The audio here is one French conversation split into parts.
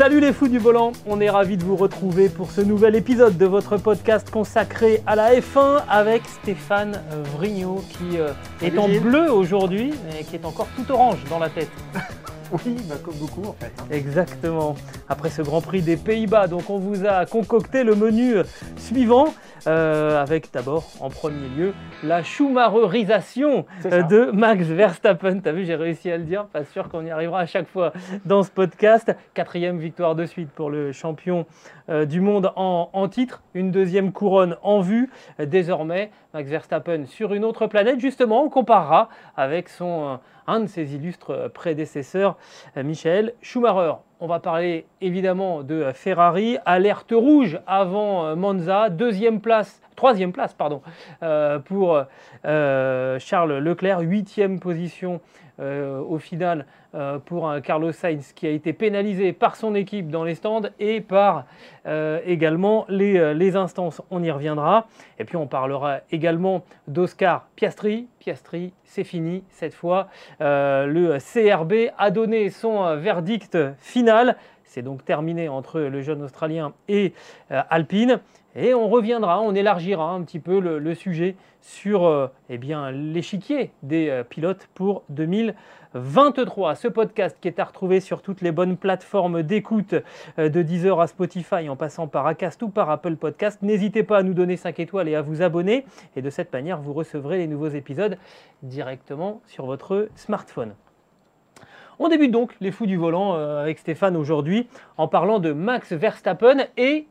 Salut les fous du volant, on est ravis de vous retrouver pour ce nouvel épisode de votre podcast consacré à la F1 avec Stéphane Vrignot qui euh, est en bleu aujourd'hui mais qui est encore tout orange dans la tête. Oui, bah, comme beaucoup en fait. hein. Exactement. Après ce Grand Prix des Pays-Bas, donc on vous a concocté le menu suivant euh, avec d'abord en premier lieu la Schumacherisation euh, de Max Verstappen. T'as vu, j'ai réussi à le dire. Pas sûr qu'on y arrivera à chaque fois dans ce podcast. Quatrième victoire de suite pour le champion euh, du monde en, en titre. Une deuxième couronne en vue. Euh, Désormais, Max Verstappen sur une autre planète. Justement, on comparera avec son, euh, un de ses illustres euh, prédécesseurs, euh, Michael Schumacher. On va parler évidemment de euh, Ferrari, alerte rouge avant Monza, deuxième place, troisième place pardon, euh, pour euh, Charles Leclerc, huitième position euh, au final pour Carlos Sainz qui a été pénalisé par son équipe dans les stands et par également les, instances. On y reviendra. Et puis on parlera également d'Oscar Piastri. Piastri, c'est fini cette fois. Le CRB a donné son verdict final. C'est donc terminé entre le jeune Australien et Alpine. Et on reviendra, on élargira un petit peu le, sujet sur euh, eh l'échiquier des euh, pilotes pour 2023. Ce podcast qui est à retrouver sur toutes les bonnes plateformes d'écoute euh, de Deezer à Spotify en passant par Acast ou par Apple Podcast. N'hésitez pas à nous donner 5 étoiles et à vous abonner. Et de cette manière, vous recevrez les nouveaux épisodes directement sur votre smartphone. On débute donc les fous du volant avec Stéphane aujourd'hui en parlant de Max Verstappen et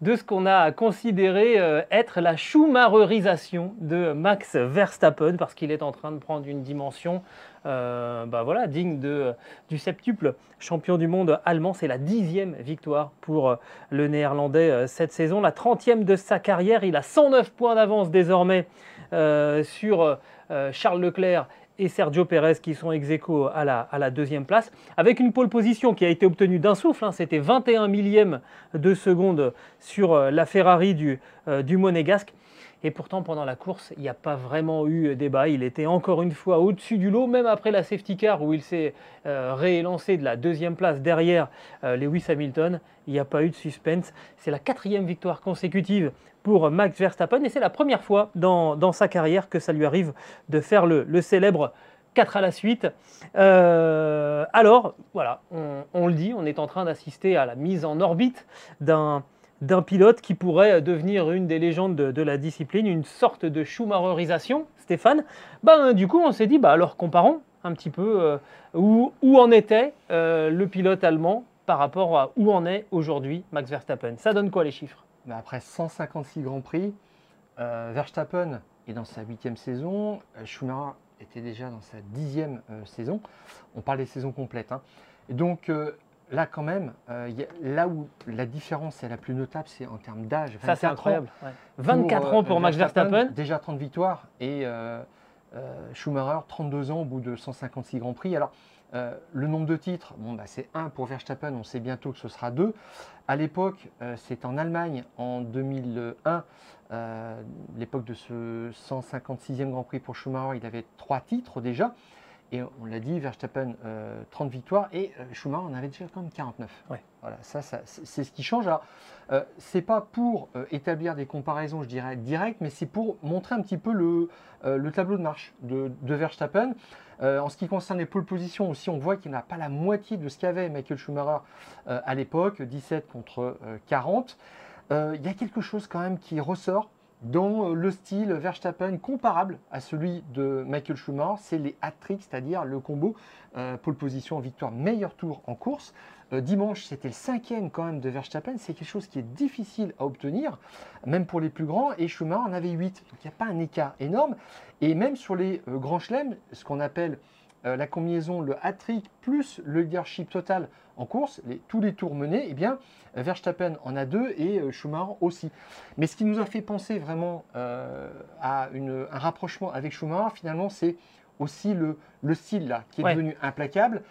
de ce qu'on a considéré euh, être la Schumacherisation de Max Verstappen parce qu'il est en train de prendre une dimension euh, bah voilà, digne de, du septuple champion du monde allemand. C'est la dixième victoire pour euh, le néerlandais euh, cette saison, la trentième de sa carrière. Il a 109 points d'avance désormais euh, sur euh, Charles Leclerc et Sergio Pérez qui sont ex aequo à la, deuxième place, avec une pole position qui a été obtenue d'un souffle, hein, c'était 21 millièmes de seconde sur euh, la Ferrari du, euh, du Monégasque. Et pourtant, pendant la course, il n'y a pas vraiment eu débat. Il était encore une fois au-dessus du lot, même après la safety car où il s'est euh, réélancé de la deuxième place derrière euh, Lewis Hamilton. Il n'y a pas eu de suspense. C'est la quatrième victoire consécutive pour Max Verstappen et c'est la première fois dans, dans sa carrière que ça lui arrive de faire le, célèbre 4 à la suite. Euh, alors, voilà, on le dit, on est en train d'assister à la mise en orbite d'un d'un pilote qui pourrait devenir une des légendes de, la discipline, une sorte de Schumacherisation, Stéphane. Ben, du coup, on s'est dit, bah, alors comparons un petit peu euh, où, en était euh, le pilote allemand par rapport à où en est aujourd'hui Max Verstappen. Ça donne quoi les chiffres? Mais après 156 Grands Prix, euh, Verstappen est dans sa huitième saison, Schumacher était déjà dans sa dixième saison. On parle des saisons complètes. hein. Donc là quand même, euh, il y a- là où la différence est la plus notable, c'est en termes d'âge. Ça, c'est 24 ans incroyable. ouais. 24 euh, ans pour Max Verstappen. Déjà 30 victoires et euh, Schumacher 32 ans au bout de 156 Grands Prix. Alors euh, le nombre de titres, bon, bah, c'est 1 pour Verstappen, on sait bientôt que ce sera 2. À l'époque, euh, c'est en Allemagne en 2001, euh, l'époque de ce 156e Grand Prix pour Schumacher, il avait 3 titres déjà. Et on l'a dit, Verstappen, euh, 30 victoires et euh, Schumacher en avait déjà quand même 49. Ouais. Voilà, ça, ça, c'est ce qui change. Alors, euh, c'est pas pour euh, établir des comparaisons, je dirais, directes, mais c'est pour montrer un petit peu le, euh, le tableau de marche de, de Verstappen. Euh, en ce qui concerne les pole positions aussi, on voit qu'il n'a pas la moitié de ce qu'avait Michael Schumacher euh, à l'époque, 17 contre euh, 40. Euh, Il y a quelque chose quand même qui ressort, dans le style Verstappen comparable à celui de Michael Schumacher, c'est les hat-tricks, c'est-à-dire le combo euh, pole position, victoire, meilleur tour en course. Euh, dimanche, c'était le cinquième quand même de Verstappen. C'est quelque chose qui est difficile à obtenir, même pour les plus grands. Et Schumacher en avait 8. Donc il n'y a pas un écart énorme. Et même sur les euh, grands chelems, ce qu'on appelle la combinaison, le hat-trick plus le leadership total en course, tous les tours menés, eh bien, Verstappen en a deux et Schumacher aussi. Mais ce qui nous a fait penser vraiment à un rapprochement avec Schumacher, finalement, c'est aussi le, style là, qui est devenu implacable.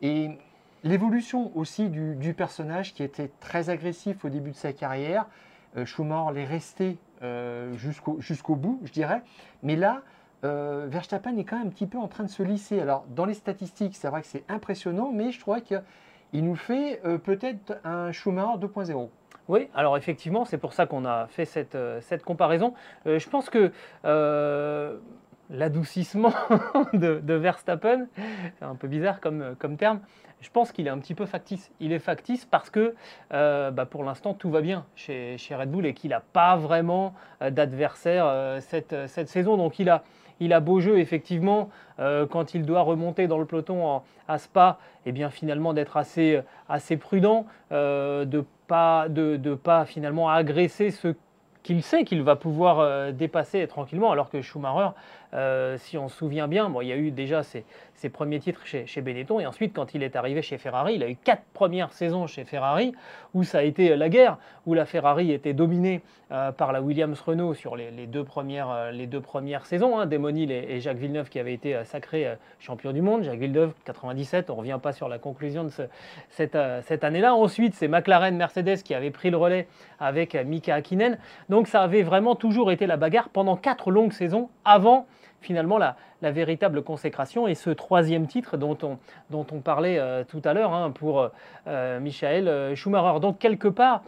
Et l'évolution aussi du, personnage qui était très agressif au début de sa carrière. Euh, Schumacher l'est resté euh, jusqu'au bout, je dirais. Mais là, euh, Verstappen est quand même un petit peu en train de se lisser. Alors, dans les statistiques, c'est vrai que c'est impressionnant, mais je crois qu'il nous fait peut-être un Schumacher 2.0. Oui, alors effectivement, c'est pour ça qu'on a fait cette, cette comparaison. je pense que l'adoucissement de, Verstappen, un peu bizarre comme, terme, je pense qu'il est un petit peu factice. Il est factice parce que euh, bah, pour l'instant tout va bien chez, chez Red Bull et qu'il n'a pas vraiment euh, d'adversaire euh, cette, cette, saison. Donc il a, il a beau jeu effectivement quand il doit remonter dans le peloton à Spa, et eh bien finalement d'être assez, assez prudent, de pas, de, de pas finalement agresser ce qu'il sait qu'il va pouvoir dépasser tranquillement, alors que Schumacher, si on se souvient bien, bon, il y a eu déjà ces, ses premiers titres chez, chez, Benetton. Et ensuite, quand il est arrivé chez Ferrari, il a eu quatre premières saisons chez Ferrari où ça a été la guerre, où la Ferrari était dominée euh, par la Williams-Renault sur les, deux premières, euh, les deux premières saisons. Hein, Damon Hill et, Jacques Villeneuve qui avaient été euh, sacrés champions du monde. Jacques Villeneuve, 97, on ne revient pas sur la conclusion de cette, cette année-là. Ensuite, c'est McLaren, Mercedes qui avait pris le relais avec Mika Hakkinen. Donc ça avait vraiment toujours été la bagarre pendant quatre longues saisons avant finalement la, véritable consécration et ce troisième titre dont on, dont on parlait euh, tout à l'heure hein, pour euh, euh, Michael Schumacher. Donc quelque part,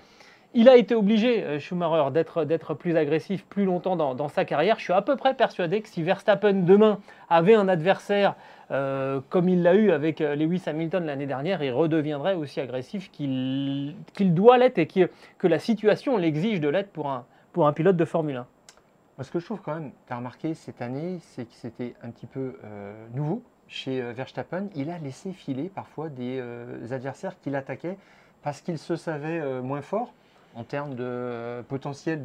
il a été obligé, Schumacher, d'être plus agressif plus longtemps dans, sa carrière. Je suis à peu près persuadé que si Verstappen demain avait un adversaire comme il l'a eu avec Lewis Hamilton l'année dernière, il redeviendrait aussi agressif qu'il doit l'être et que, que la situation l'exige de l'être pour un, pour un pilote de Formule 1 ce que je trouve quand même, tu as remarqué cette année, c'est que c'était un petit peu euh, nouveau chez euh, Verstappen. Il a laissé filer parfois des euh, adversaires qu'il attaquait parce qu'il se savait moins fort en termes de potentiel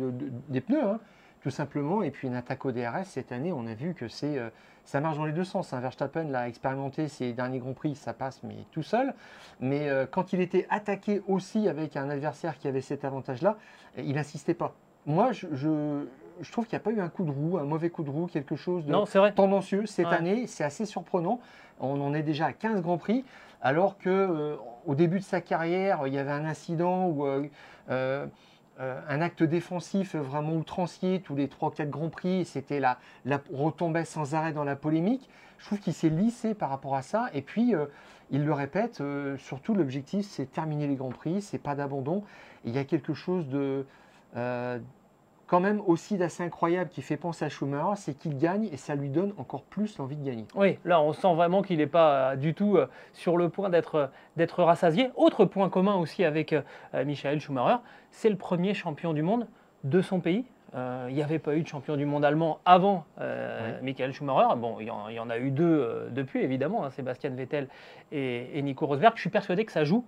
des pneus, hein, tout simplement. Et puis une attaque au DRS cette année, on a vu que c'est ça marche dans les deux sens. Hein. Verstappen l'a expérimenté ces derniers Grands Prix, ça passe, mais tout seul. Mais quand il était attaqué aussi avec un adversaire qui avait cet avantage-là, il n'insistait pas. Moi, je trouve qu'il n'y a pas eu un coup de roue, un mauvais coup de roue, quelque chose de tendancieux cette année. C'est assez surprenant. On en est déjà à 15 Grands Prix, alors que euh, au début de sa carrière, il y avait un incident ou euh, euh, un acte défensif vraiment outrancier tous les 3-4 Grands Prix. C'était la, la retombait sans arrêt dans la polémique. Je trouve qu'il s'est lissé par rapport à ça. Et puis, il le répète, surtout l'objectif, c'est terminer les Grands Prix, c'est pas d'abandon. Il y a quelque chose de quand même aussi d'assez incroyable qui fait penser à Schumacher, c'est qu'il gagne et ça lui donne encore plus l'envie de gagner. Oui, là on sent vraiment qu'il n'est pas euh, du tout euh, sur le point d'être rassasié. Autre point commun aussi avec euh, Michael Schumacher, c'est le premier champion du monde de son pays. il n'y avait pas eu de champion du monde allemand avant Michael Schumacher. Bon, il y, en, a eu deux depuis, évidemment, hein, Sébastien Vettel et, et Nico Rosberg. Je suis persuadé que ça joue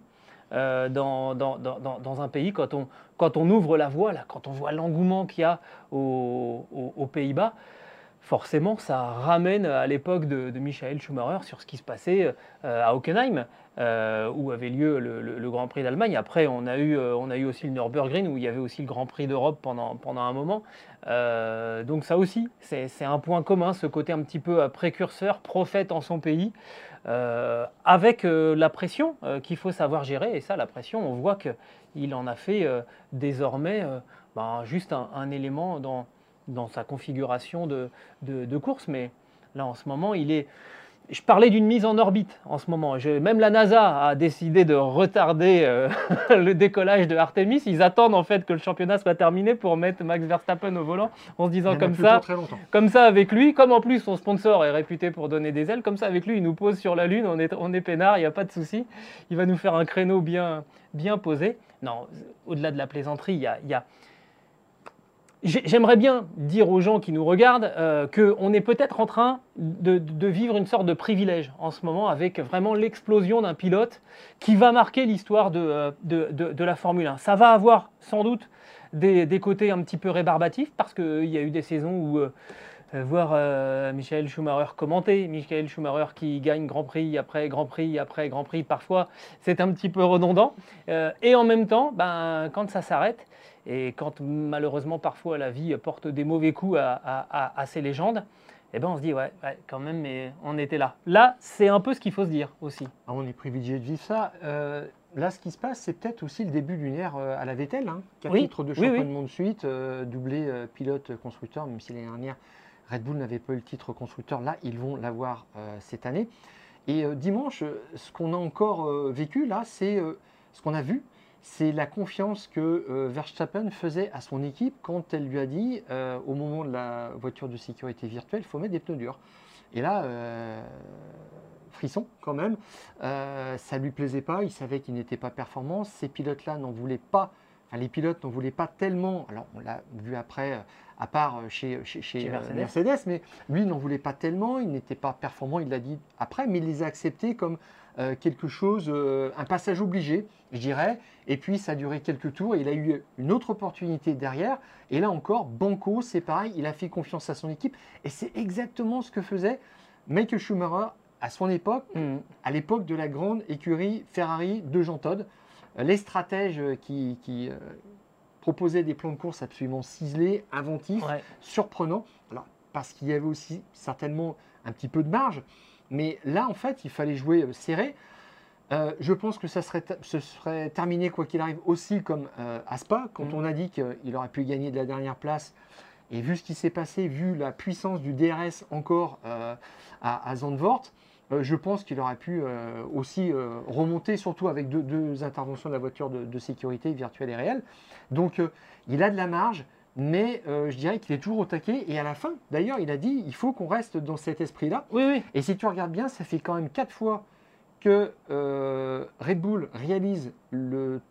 euh, dans, un pays, quand on, ouvre la voie, quand on voit l'engouement qu'il y a aux, Pays-Bas, forcément, ça ramène à l'époque de, Michael Schumacher sur ce qui se passait euh, à Hockenheim, euh, où avait lieu le, Grand Prix d'Allemagne. Après, on a, eu, aussi le Nürburgring, où il y avait aussi le Grand Prix d'Europe pendant un moment. donc ça aussi, c'est un point commun, ce côté un petit peu précurseur, prophète en son pays. Euh, avec euh, la pression euh, qu'il faut savoir gérer. Et ça, la pression, on voit qu'il en a fait désormais ben, juste un, élément dans, dans sa configuration de, de, course. Mais là, en ce moment, il est, je parlais d'une mise en orbite en ce moment. même la NASA a décidé de retarder euh, le décollage de Artemis. Ils attendent en fait que le championnat soit terminé pour mettre Max Verstappen au volant en se disant comme ça, comme ça avec lui, comme en plus son sponsor est réputé pour donner des ailes, comme ça avec lui il nous pose sur la Lune, on est, on est peinard, il n'y a pas de souci. Il va nous faire un créneau bien, bien posé. Non, au-delà de la plaisanterie, il y a J'aimerais bien dire aux gens qui nous regardent euh, qu'on est peut-être en train de, vivre une sorte de privilège en ce moment avec vraiment l'explosion d'un pilote qui va marquer l'histoire de, euh, de, la Formule 1. Ça va avoir sans doute des, côtés un petit peu rébarbatifs parce qu'il y a eu des saisons où euh, voir Michael Schumacher commenter, Michael Schumacher qui gagne Grand Prix après Grand Prix après Grand Prix, parfois c'est un petit peu redondant. et en même temps, ben, quand ça s'arrête, et quand malheureusement parfois la vie porte des mauvais coups à, ces légendes, eh ben on se dit ouais, quand même, mais on était là. Là, c'est un peu ce qu'il faut se dire aussi. Ah, on est privilégié de vivre ça. Euh, là, ce qui se passe, c'est peut-être aussi le début d'une ère euh, à la Vettel, hein, quatre titres de champion du monde suite, euh, doublé pilote constructeur, même si l'année dernière Red Bull n'avait pas eu le titre constructeur. Là, ils vont l'avoir cette année. Et dimanche, ce qu'on a encore vécu là, c'est ce qu'on a vu, c'est la confiance que euh, Verstappen faisait à son équipe quand elle lui a dit, euh, au moment de la voiture de sécurité virtuelle, il faut mettre des pneus durs. Et là, euh, frisson quand même, ça ne lui plaisait pas, il savait qu'il n'était pas performant, ces pilotes-là n'en voulaient pas, enfin, les pilotes n'en voulaient pas tellement, alors on l'a vu après, à part chez, chez, Mercedes. Mercedes. mais lui n'en voulait pas tellement, il n'était pas performant, il l'a dit après, mais il les a acceptés comme euh, quelque chose, euh, un passage obligé, je dirais. Et puis ça a duré quelques tours. il a eu une autre opportunité derrière. Et là encore, Banco, c'est pareil, il a fait confiance à son équipe. Et c'est exactement ce que faisait Michael Schumacher à son époque, mm. à l'époque de la grande écurie Ferrari de Jean. Euh, les stratèges qui, proposaient des plans de course absolument ciselés, inventifs, surprenants. Alors, parce qu'il y avait aussi certainement un petit peu de marge. Mais là, en fait, il fallait jouer euh, serré. Euh, je pense que ça serait, ce serait terminé, quoi qu'il arrive, aussi comme euh, à Spa, quand mm. on a dit qu'il aurait pu gagner de la dernière place. Et vu ce qui s'est passé, vu la puissance du DRS encore à, à, Zandvoort, je pense qu'il aurait pu aussi remonter, surtout avec deux, interventions de la voiture de, de, sécurité virtuelle et réelle. Donc il a de la marge mais euh, je dirais qu'il est toujours au taquet. Et à la fin, d'ailleurs, il a dit il faut qu'on reste dans cet esprit-là. Oui, oui. Et si tu regardes bien, ça fait quand même quatre fois que euh, Red Bull réalise le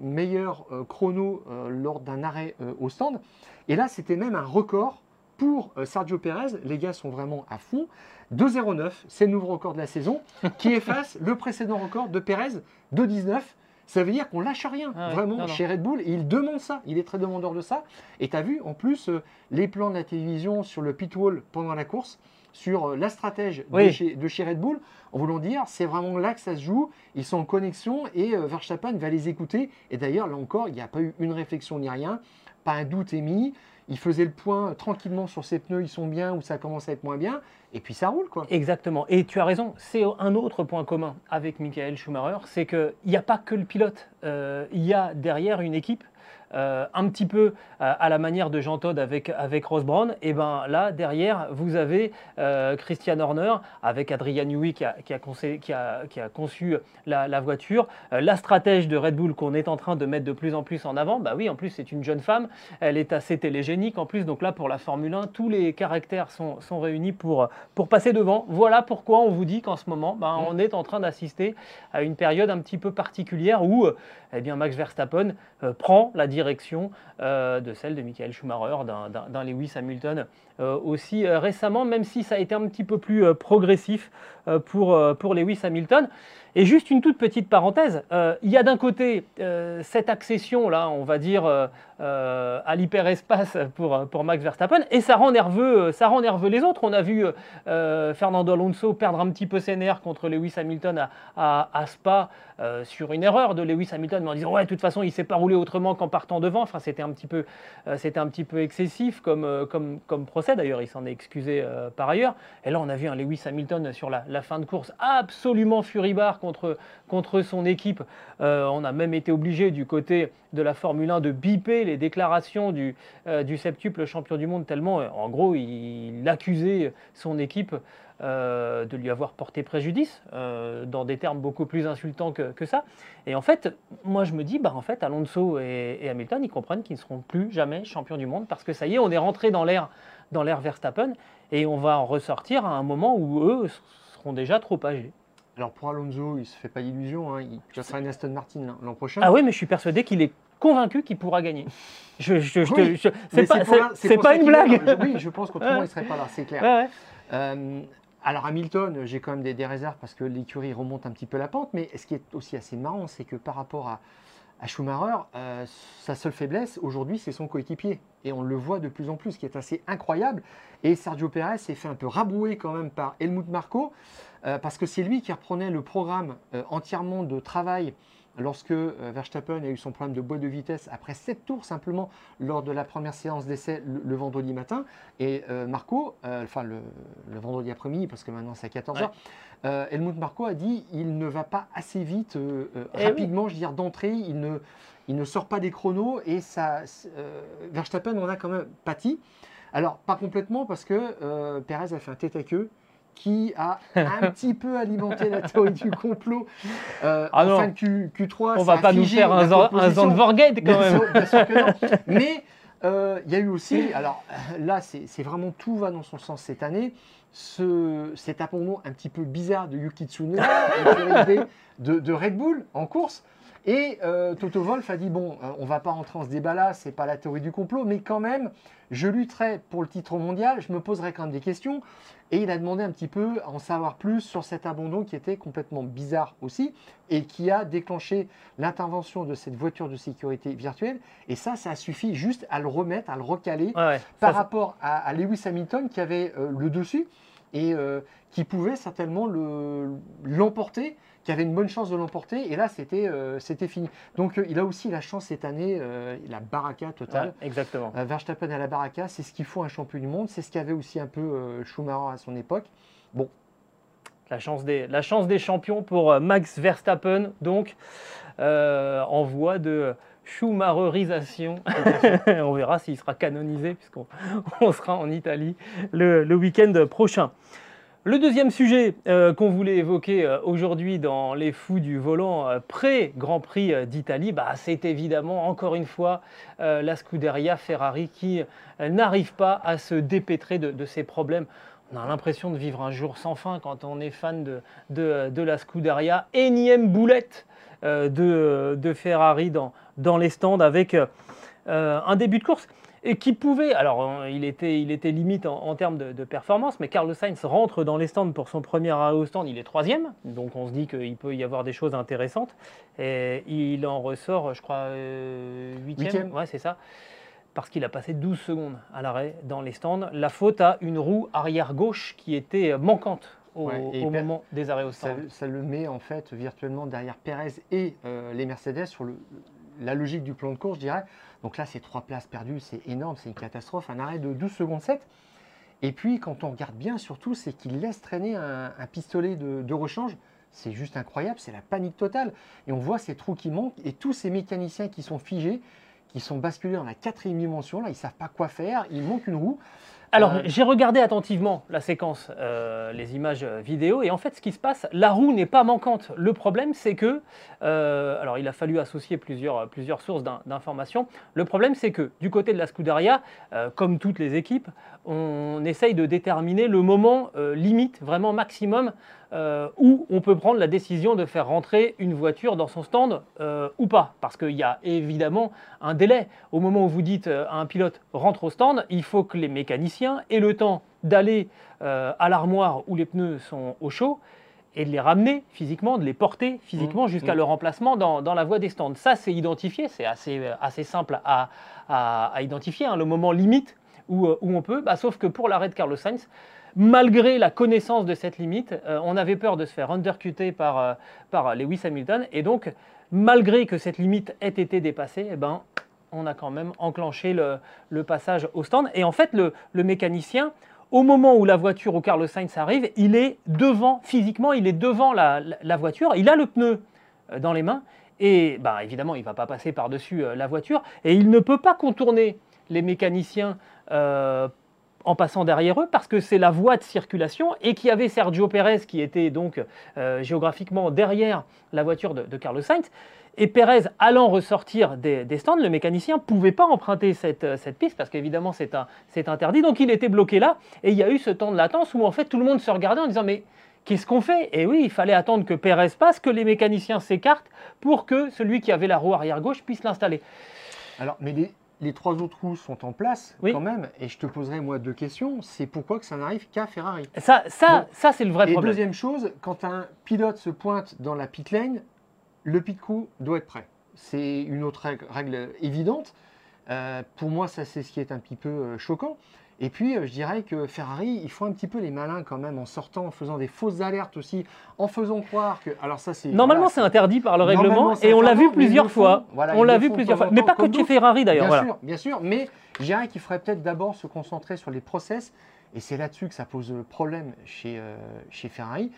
meilleur euh, chrono lors d'un arrêt au stand. Et là, c'était même un record pour Sergio Perez. Les gars sont vraiment à fond. 2,09, c'est le nouveau record de la saison, qui efface le précédent record de Perez, 2,19 ça veut dire qu'on lâche rien, ah vraiment, chez Red Bull. Et il demande ça, il est très demandeur de ça. Et tu as vu, en plus, euh, les plans de la télévision sur le pit wall pendant la course, sur euh, la stratège de, chez, Red Bull, en voulant dire, c'est vraiment là que ça se joue. Ils sont en connexion et euh, Verstappen va les écouter. Et d'ailleurs, là encore, il n'y a pas eu une réflexion ni rien, pas un doute émis il faisait le point tranquillement sur ses pneus, ils sont bien ou ça commence à être moins bien, et puis ça roule. Exactement. Et tu as raison, c'est un autre point commun avec Michael Schumacher, c'est qu'il n'y a pas que le pilote, euh, il y a derrière une équipe euh, un petit peu euh, à la manière de Jean Todt avec, avec Ross Brown, et ben là, derrière, vous avez euh, Christian Horner avec Adrian Newey qui a, qui a, conçu la, voiture, la stratège de Red Bull qu'on est en train de mettre de plus en plus en avant. Bah oui, en plus, c'est une jeune femme, elle est assez télégénique en plus, donc là, pour la Formule 1, tous les caractères sont, sont réunis pour, pour passer devant. Voilà pourquoi on vous dit qu'en ce moment, bah, on est en train d'assister à une période un petit peu particulière où eh bien, Max Verstappen prend la direction euh, de celle de Michael Schumacher, d'un Lewis Hamilton aussi euh, récemment, même si ça a été un petit peu plus progressif pour, pour Lewis Hamilton. Et juste une toute petite parenthèse, il y a d'un côté cette accession, là, on va dire, à l'hyperespace pour, pour Max Verstappen, et ça rend, nerveux, ça rend nerveux les autres. On a vu Fernando Alonso perdre un petit peu ses nerfs contre Lewis Hamilton à, à, Spa sur une erreur de Lewis Hamilton, en disant, ouais, de toute façon, il ne s'est pas roulé autrement qu'en partant devant. Enfin, c'était un petit peu, euh, un petit peu excessif comme, euh, comme, comme procès. D'ailleurs, il s'en est excusé euh, par ailleurs. Et là, on a vu un Lewis Hamilton sur la, fin de course absolument furibard contre, contre son équipe. on a même été obligé du côté de la Formule 1 de biper les déclarations du, du septuple champion du monde tellement, en gros, il accusait son équipe euh, de lui avoir porté préjudice, euh, dans des termes beaucoup plus insultants que, que, ça. Et en fait, moi je me dis, bah, en fait, Alonso et, Hamilton, ils comprennent qu'ils ne seront plus jamais champions du monde parce que ça y est, on est rentré dans l'ère dans l'ère Verstappen et on va en ressortir à un moment où eux seront déjà trop âgés. Alors pour Alonso, il ne se fait pas d'illusion, hein. il sera une Aston Martin l'an prochain. Ah oui, mais je suis persuadé qu'il est convaincu qu'il pourra gagner. Je, je, je, Oui, je- Mais c'est pas, c'est- une blague. là. Oui, je pense qu'autrement, Ouais. il ne serait pas là, c'est clair. Ouais, ouais. Euh, alors Hamilton, j'ai quand même des, des réserves parce que l'écurie remonte un petit peu la pente, mais ce qui est aussi assez marrant, c'est que par rapport à, à Schumacher, euh, sa seule faiblesse aujourd'hui, c'est son coéquipier. Et on le voit de plus en plus, ce qui est assez incroyable. Et Sergio Perez s'est fait un peu rabrouer quand même par Helmut Marko, euh, parce que c'est lui qui reprenait le programme euh, entièrement de travail lorsque euh, Verstappen a eu son problème de boîte de vitesse après 7 tours simplement lors de la première séance d'essai le, le vendredi matin. Et euh, Marco, euh, enfin le, le vendredi après-midi, parce que maintenant c'est à 14h, Ouais. euh, Helmut Marco a dit il ne va pas assez vite, Eh oui. rapidement, je veux dire d'entrée, il ne, il ne sort pas des chronos et ça, Verstappen en a quand même pâti. Alors, pas complètement, parce que Perez a fait un tête à queue qui a un petit peu alimenté la théorie du complot. Euh, Ah en fin de Q, 3 On va pas nous faire un, un Zandvoortgate quand Bien même. sûr, bien sûr que non. Mais euh, il y a eu aussi, alors là, c'est vraiment tout va dans son sens cette année. Ce, cet abandon un petit peu bizarre de Yuki Tsunoda, de Red Bull en course. Et euh, Toto Wolff a dit bon, euh, on va pas rentrer en ce débat-là, c'est pas la théorie du complot, mais quand même, je lutterai pour le titre mondial, je me poserai quand même des questions. Et il a demandé un petit peu à en savoir plus sur cet abandon qui était complètement bizarre aussi et qui a déclenché l'intervention de cette voiture de sécurité virtuelle. Et ça, ça a suffi juste à le remettre, à le recaler ouais. par rapport à, à Lewis Hamilton qui avait euh, le dessus et euh, qui pouvait certainement le- l'emporter, qui avait une bonne chance de l'emporter. Et là, c'était euh, c'était fini. Donc, euh, il a aussi la chance cette année, euh, la baraka ouais, totale. exactement. Verstappen à la baraka, c'est ce qu'il faut un champion du monde. C'est ce qu'avait aussi un peu Schumacher à son époque. La chance des, la chance des champions pour Max Verstappen, donc en voie de Schumacherisation. on verra s'il sera canonisé, puisqu'on on sera en Italie le, le week-end prochain. Le deuxième sujet euh, qu'on voulait évoquer euh, aujourd'hui dans les fous du volant euh, pré-Grand Prix d'Italie, bah, c'est évidemment encore une fois la Scuderia Ferrari qui n'arrive pas à se dépêtrer de, ses problèmes. On a l'impression de vivre un jour sans fin quand on est fan de, la Scuderia. Énième boulette de, Ferrari dans, les stands avec un début de course et qui pouvait, alors il était, il était limite en, en termes de, de performance, mais Carlos Sainz rentre dans les stands pour son premier arrêt au stand, il est troisième, donc on se dit qu'il peut y avoir des choses intéressantes. Et il en ressort, je crois, euh, huitième, ouais c'est ça, parce qu'il a passé 12 secondes à l'arrêt dans les stands. La faute à une roue arrière gauche qui était manquante au, Ouais, et au per- moment des arrêts au Ça, stand. ça le met en fait virtuellement derrière Perez et euh, les Mercedes sur le- la logique du plan de course, je dirais. Donc là, c'est trois places perdues, c'est énorme, c'est une catastrophe. Un arrêt de 12 secondes 7. Et puis, quand on regarde bien, surtout, c'est qu'il laisse traîner un, pistolet de, rechange. C'est juste incroyable, c'est la panique totale. Et on voit ces trous qui manquent et tous ces mécaniciens qui sont figés, qui sont basculés dans la quatrième dimension. Là, ils ne savent pas quoi faire, il manque une roue. Alors, Euh, j'ai regardé attentivement la séquence, euh, les images euh, vidéo, et en fait, ce qui se passe, la roue n'est pas manquante. Le problème, c'est que, euh, alors, il a fallu associer plusieurs, plusieurs sources d'in- d'informations. Le problème, c'est que du côté de la Scuderia, comme toutes les équipes, on essaye de déterminer le moment limite, vraiment maximum, euh, où on peut prendre la décision de faire rentrer une voiture dans son stand euh, ou pas. Parce qu'il y a évidemment un délai. Au moment où vous dites euh, à un pilote rentre au stand, il faut que les mécaniciens aient le temps d'aller euh, à l'armoire où les pneus sont au chaud et de les ramener physiquement, de les porter physiquement Mmh, jusqu'à mmh. leur remplacement dans, dans la voie des stands. Ça, c'est identifié, c'est assez, euh, assez simple à, à- à identifier, hein, le moment limite où, euh, où on peut, Bah, sauf que pour l'arrêt de Carlos Sainz, malgré la connaissance de cette limite, euh, on avait peur de se faire undercuter par, euh, par Lewis Hamilton, et donc, malgré que cette limite ait été dépassée, eh ben, on a quand même enclenché le, passage au stand. Et en fait, le, le mécanicien, au moment où la voiture où Carlos Sainz arrive, il est devant, physiquement, il est devant la, la- voiture, il a le pneu euh, dans les mains, et bah, évidemment, il ne va pas passer par-dessus la voiture, et il ne peut pas contourner les mécaniciens en passant derrière eux, parce que c'est la voie de circulation, et qu'il y avait Sergio Pérez qui était donc euh, géographiquement derrière la voiture de, Carlos Sainz, et Pérez allant ressortir des, stands, le mécanicien ne pouvait pas emprunter cette, euh, piste parce qu'évidemment c'est interdit. Donc il était bloqué là et il y a eu ce temps de latence où en fait tout le monde se regardait en disant mais Qu'est-ce qu'on fait? Et oui, il fallait attendre que Pérez passe, que les mécaniciens s'écartent pour que celui qui avait la roue arrière gauche puisse l'installer. Alors, mais les trois autres roues sont en place Oui. quand même, et je te poserai moi deux questions. C'est pourquoi que ça n'arrive qu'à Ferrari Ça, ça, Bon. ça c'est le vrai Et problème. deuxième chose, quand un pilote se pointe dans la pit lane, le pit crew doit être prêt. C'est une autre règle, règle évidente. Euh, pour moi, ça c'est ce qui est un petit peu euh, choquant. Et puis, euh, je dirais que Ferrari, ils font un petit peu les malins quand même en sortant, en faisant des fausses alertes aussi, en faisant croire que. Alors ça, c'est. Normalement, voilà, c'est interdit par le règlement et on l'a vu plusieurs le fois. Voilà, on l'a le vu plusieurs fois, mais pas que chez. Ferrari d'ailleurs. Bien Voilà. sûr, bien sûr, mais je dirais qu'il faudrait peut-être d'abord se concentrer sur les process, et c'est là-dessus que ça pose problème chez, euh, chez Ferrari.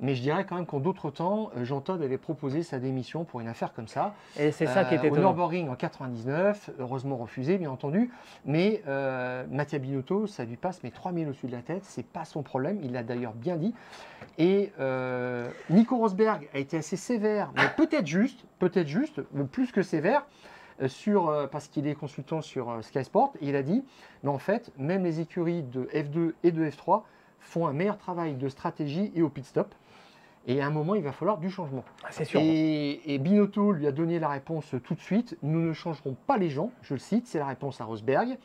Mais je dirais quand même qu'en d'autres temps, euh, Jean Todt avait proposé sa démission pour une affaire comme ça. Et c'est ça qui Euh, est Au étonnant. Nürburgring en 99, heureusement refusé, bien entendu. Mais euh, Mattia Binotto, ça lui passe mais 3000 au-dessus de la tête. C'est pas son problème. Il l'a d'ailleurs bien dit. Et Nico Rosberg a été assez sévère, mais peut-être juste, peut-être juste, plus que sévère, sur, euh, parce qu'il est consultant sur euh, Sky Sport. Et il a dit, mais en fait, même les écuries de F2 et de F3 font un meilleur travail de stratégie et au pit stop. Et à un moment, il va falloir du changement. Ah, C'est sûr. Et, et Binotto lui a donné la réponse tout de suite. Nous ne changerons pas les gens, je le cite, c'est la réponse à Rosberg.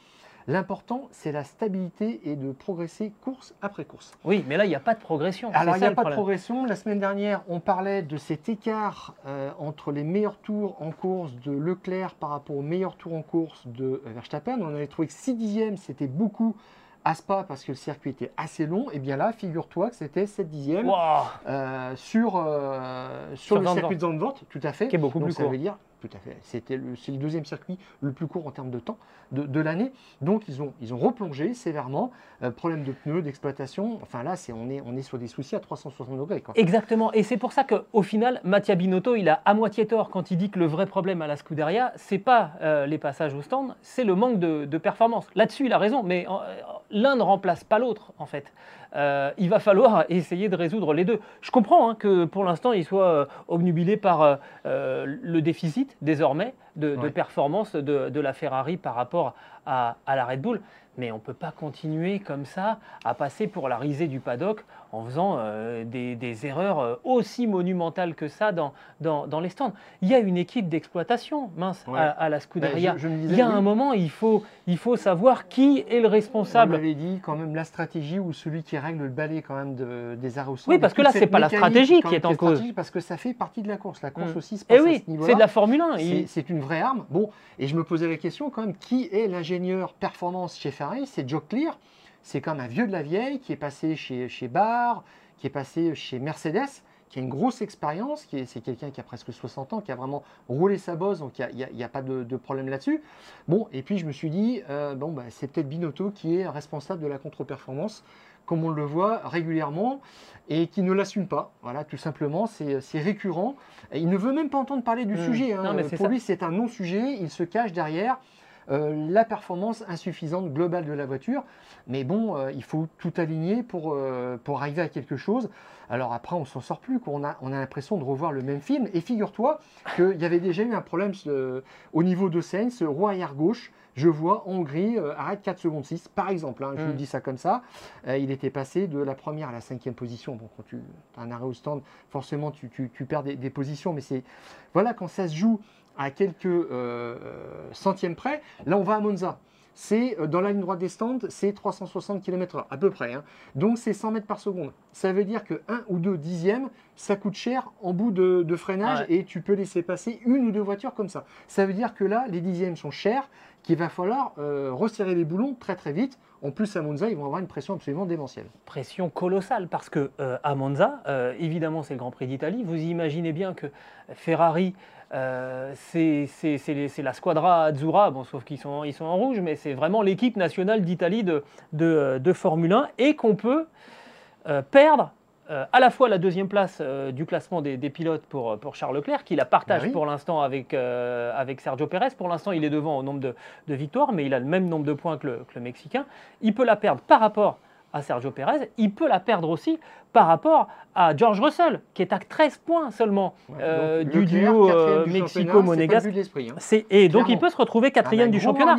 L'important, c'est la stabilité et de progresser course après course. Oui, mais là, il n'y a pas de progression. Alors, il n'y a pas de progression. La semaine dernière, on parlait de cet écart euh, entre les meilleurs tours en course de Leclerc par rapport aux meilleurs tours en course de euh, Verstappen. On avait trouvé que 6 dixièmes, c'était beaucoup à Spa parce que le circuit était assez long. Et bien là, figure-toi que c'était 7 dixièmes. Euh, sur, euh, sur, Sur le circuit de Zandvoort, tout à fait. Qui est beaucoup Donc plus ça court. veut dire, c'est le deuxième circuit le plus court en termes de temps de, l'année. Donc ils ont, replongé sévèrement. Euh, problème de pneus, d'exploitation. Enfin là, c'est, on, est, on est sur des soucis à 360 degrés. Exactement, et c'est pour ça qu'au final, Mattia Binotto, il a à moitié tort quand il dit que le vrai problème à la Scuderia, c'est pas euh, les passages au stand, c'est le manque de, de performance. Là-dessus, il a raison, mais euh, l'un ne remplace pas l'autre, en fait. Euh, il va falloir essayer de résoudre les deux. Je comprends hein, que pour l'instant, il soit euh, obnubilé par euh, euh, le déficit, désormais, de, de Ouais. performance de, de la Ferrari par rapport à, à la Red Bull. Mais on ne peut pas continuer comme ça à passer pour la risée du paddock en faisant euh, des, des erreurs euh, aussi monumentales que ça dans, dans, dans les stands. Il y a une équipe d'exploitation, mince, Ouais. à, à la Ben, Scuderia. je, je me il y a oui, un moment, il faut, il faut savoir qui est le on responsable. avait dit quand même la stratégie ou celui qui règle le balai quand même de- des arrêts au sol. Oui, parce Et que là, c'est pas la stratégie qui est en cause. Parce que ça fait partie de la course. La course Mm. aussi se Eh passe oui, ce niveau-là. c'est de la Formule 1. C'est Il- c'est une vraie arme. Bon, et je me posais la question quand même, qui est l'ingénieur performance chez C'est Joe Clear. C'est comme un vieux de la vieille qui est passé chez, chez Barr, qui est passé chez Mercedes, qui a une grosse expérience, qui est- c'est quelqu'un qui a presque 60 ans, qui a vraiment roulé sa bosse, donc il n'y a, pas de, de problème là-dessus. Bon, et puis je me suis dit, euh, bon, bah, c'est peut-être Binotto qui est responsable de la contre-performance, comme on le voit régulièrement, et qui ne l'assume pas. Voilà, tout simplement, c'est récurrent. Et il ne veut même pas entendre parler du Mm. sujet. hein. Non, mais Pour ça. lui, c'est un non-sujet. Il se cache derrière euh, la performance insuffisante globale de la voiture. Mais bon, euh, il faut tout aligner pour, euh, pour arriver à quelque chose. Alors après, on s'en sort plus. quoi. On a, on a l'impression de revoir le même film. Et figure-toi qu'il y avait déjà eu un problème au niveau de Sainz, roue arrière gauche. Je vois en Hongrie, arrête 4 secondes 6, par exemple. hein, je Mm. vous dis ça comme ça. Il était passé de la première à la cinquième position. Bon, quand tu as un arrêt au stand, forcément, tu, tu- tu perds des, des positions. Mais c'est. Voilà, quand ça se joue à quelques euh, centièmes près, là, on va à Monza. C'est euh, dans la ligne droite des stands, c'est 360 km/h à peu près. hein. Donc c'est 100 mètres par seconde. Ça veut dire que 1 ou 2 dixièmes, ça coûte cher en bout de, de freinage Ouais. et tu peux laisser passer une ou deux voitures comme ça. Ça veut dire que là, les dixièmes sont chers, qu'il va falloir euh, resserrer les boulons très très vite. En plus, à Monza, ils vont avoir une pression absolument démentielle. pression colossale parce que euh, à Monza, euh, évidemment, c'est le Grand Prix d'Italie. Vous imaginez bien que Ferrari, euh, c'est la Squadra Azzurra, bon, sauf qu'ils sont, en rouge, mais c'est vraiment l'équipe nationale d'Italie de, Formule 1 et qu'on peut euh, perdre. Euh, à la fois la deuxième place euh, du classement des, des pilotes pour, pour Charles Leclerc, qui la partage oui. pour l'instant avec, euh, avec Sergio Pérez. Pour l'instant, il est devant au nombre de, de victoires, mais il a le même nombre de points que le, que le Mexicain. Il peut la perdre par rapport à Sergio Pérez, il peut la perdre aussi par rapport à George Russell, qui est à 13 points seulement Ouais, euh, du duo quatrième euh, Mexico-Monégasque. hein. Et donc il peut se retrouver quatrième Ah bah, du championnat.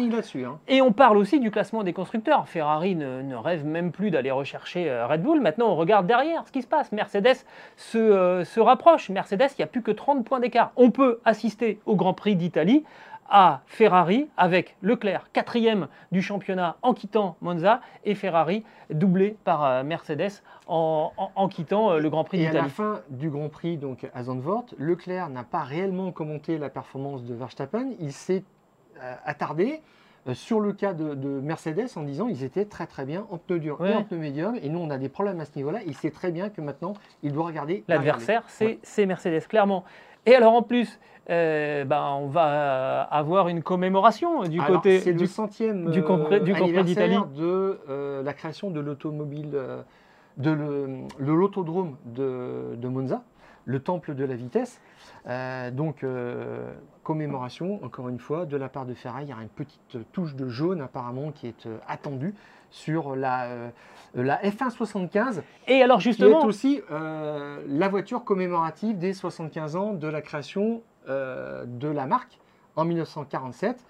hein. Et on parle aussi du classement des constructeurs. Ferrari ne, ne rêve même plus d'aller rechercher euh, Red Bull. Maintenant, on regarde derrière ce qui se passe. Mercedes se, euh, se rapproche. Mercedes, il n'y a plus que 30 points d'écart. On peut assister au Grand Prix d'Italie à Ferrari avec Leclerc, quatrième du championnat en quittant Monza, et Ferrari doublé par euh, Mercedes en, en- en quittant euh, le Grand Prix Et à la d'Italie. fin du Grand Prix donc à Zandvoort, Leclerc n'a pas réellement commenté la performance de Verstappen. Il s'est euh, attardé sur le cas de, de Mercedes en disant ils étaient très très bien en pneu dur Ouais. et en pneu médium. Et nous on a des problèmes à ce niveau-là. Il sait très bien que maintenant il doit regarder la L'adversaire, c'est Ouais. c'est Mercedes, clairement. Et alors en plus, euh, ben, on va euh, avoir une commémoration du Alors, côté c'est du le centième du anniversaire d'Italie. de euh, la création de l'automobile, euh, de l'autodrome de, de Monza, le temple de la vitesse. Euh, donc euh, commémoration, encore une fois, de la part de Ferrari. Il y aura une petite touche de jaune apparemment qui est euh, attendue sur la, euh, la F1 75, Et alors qui est justement, aussi euh, la voiture commémorative des 75 ans de la création euh, de la marque en 1947.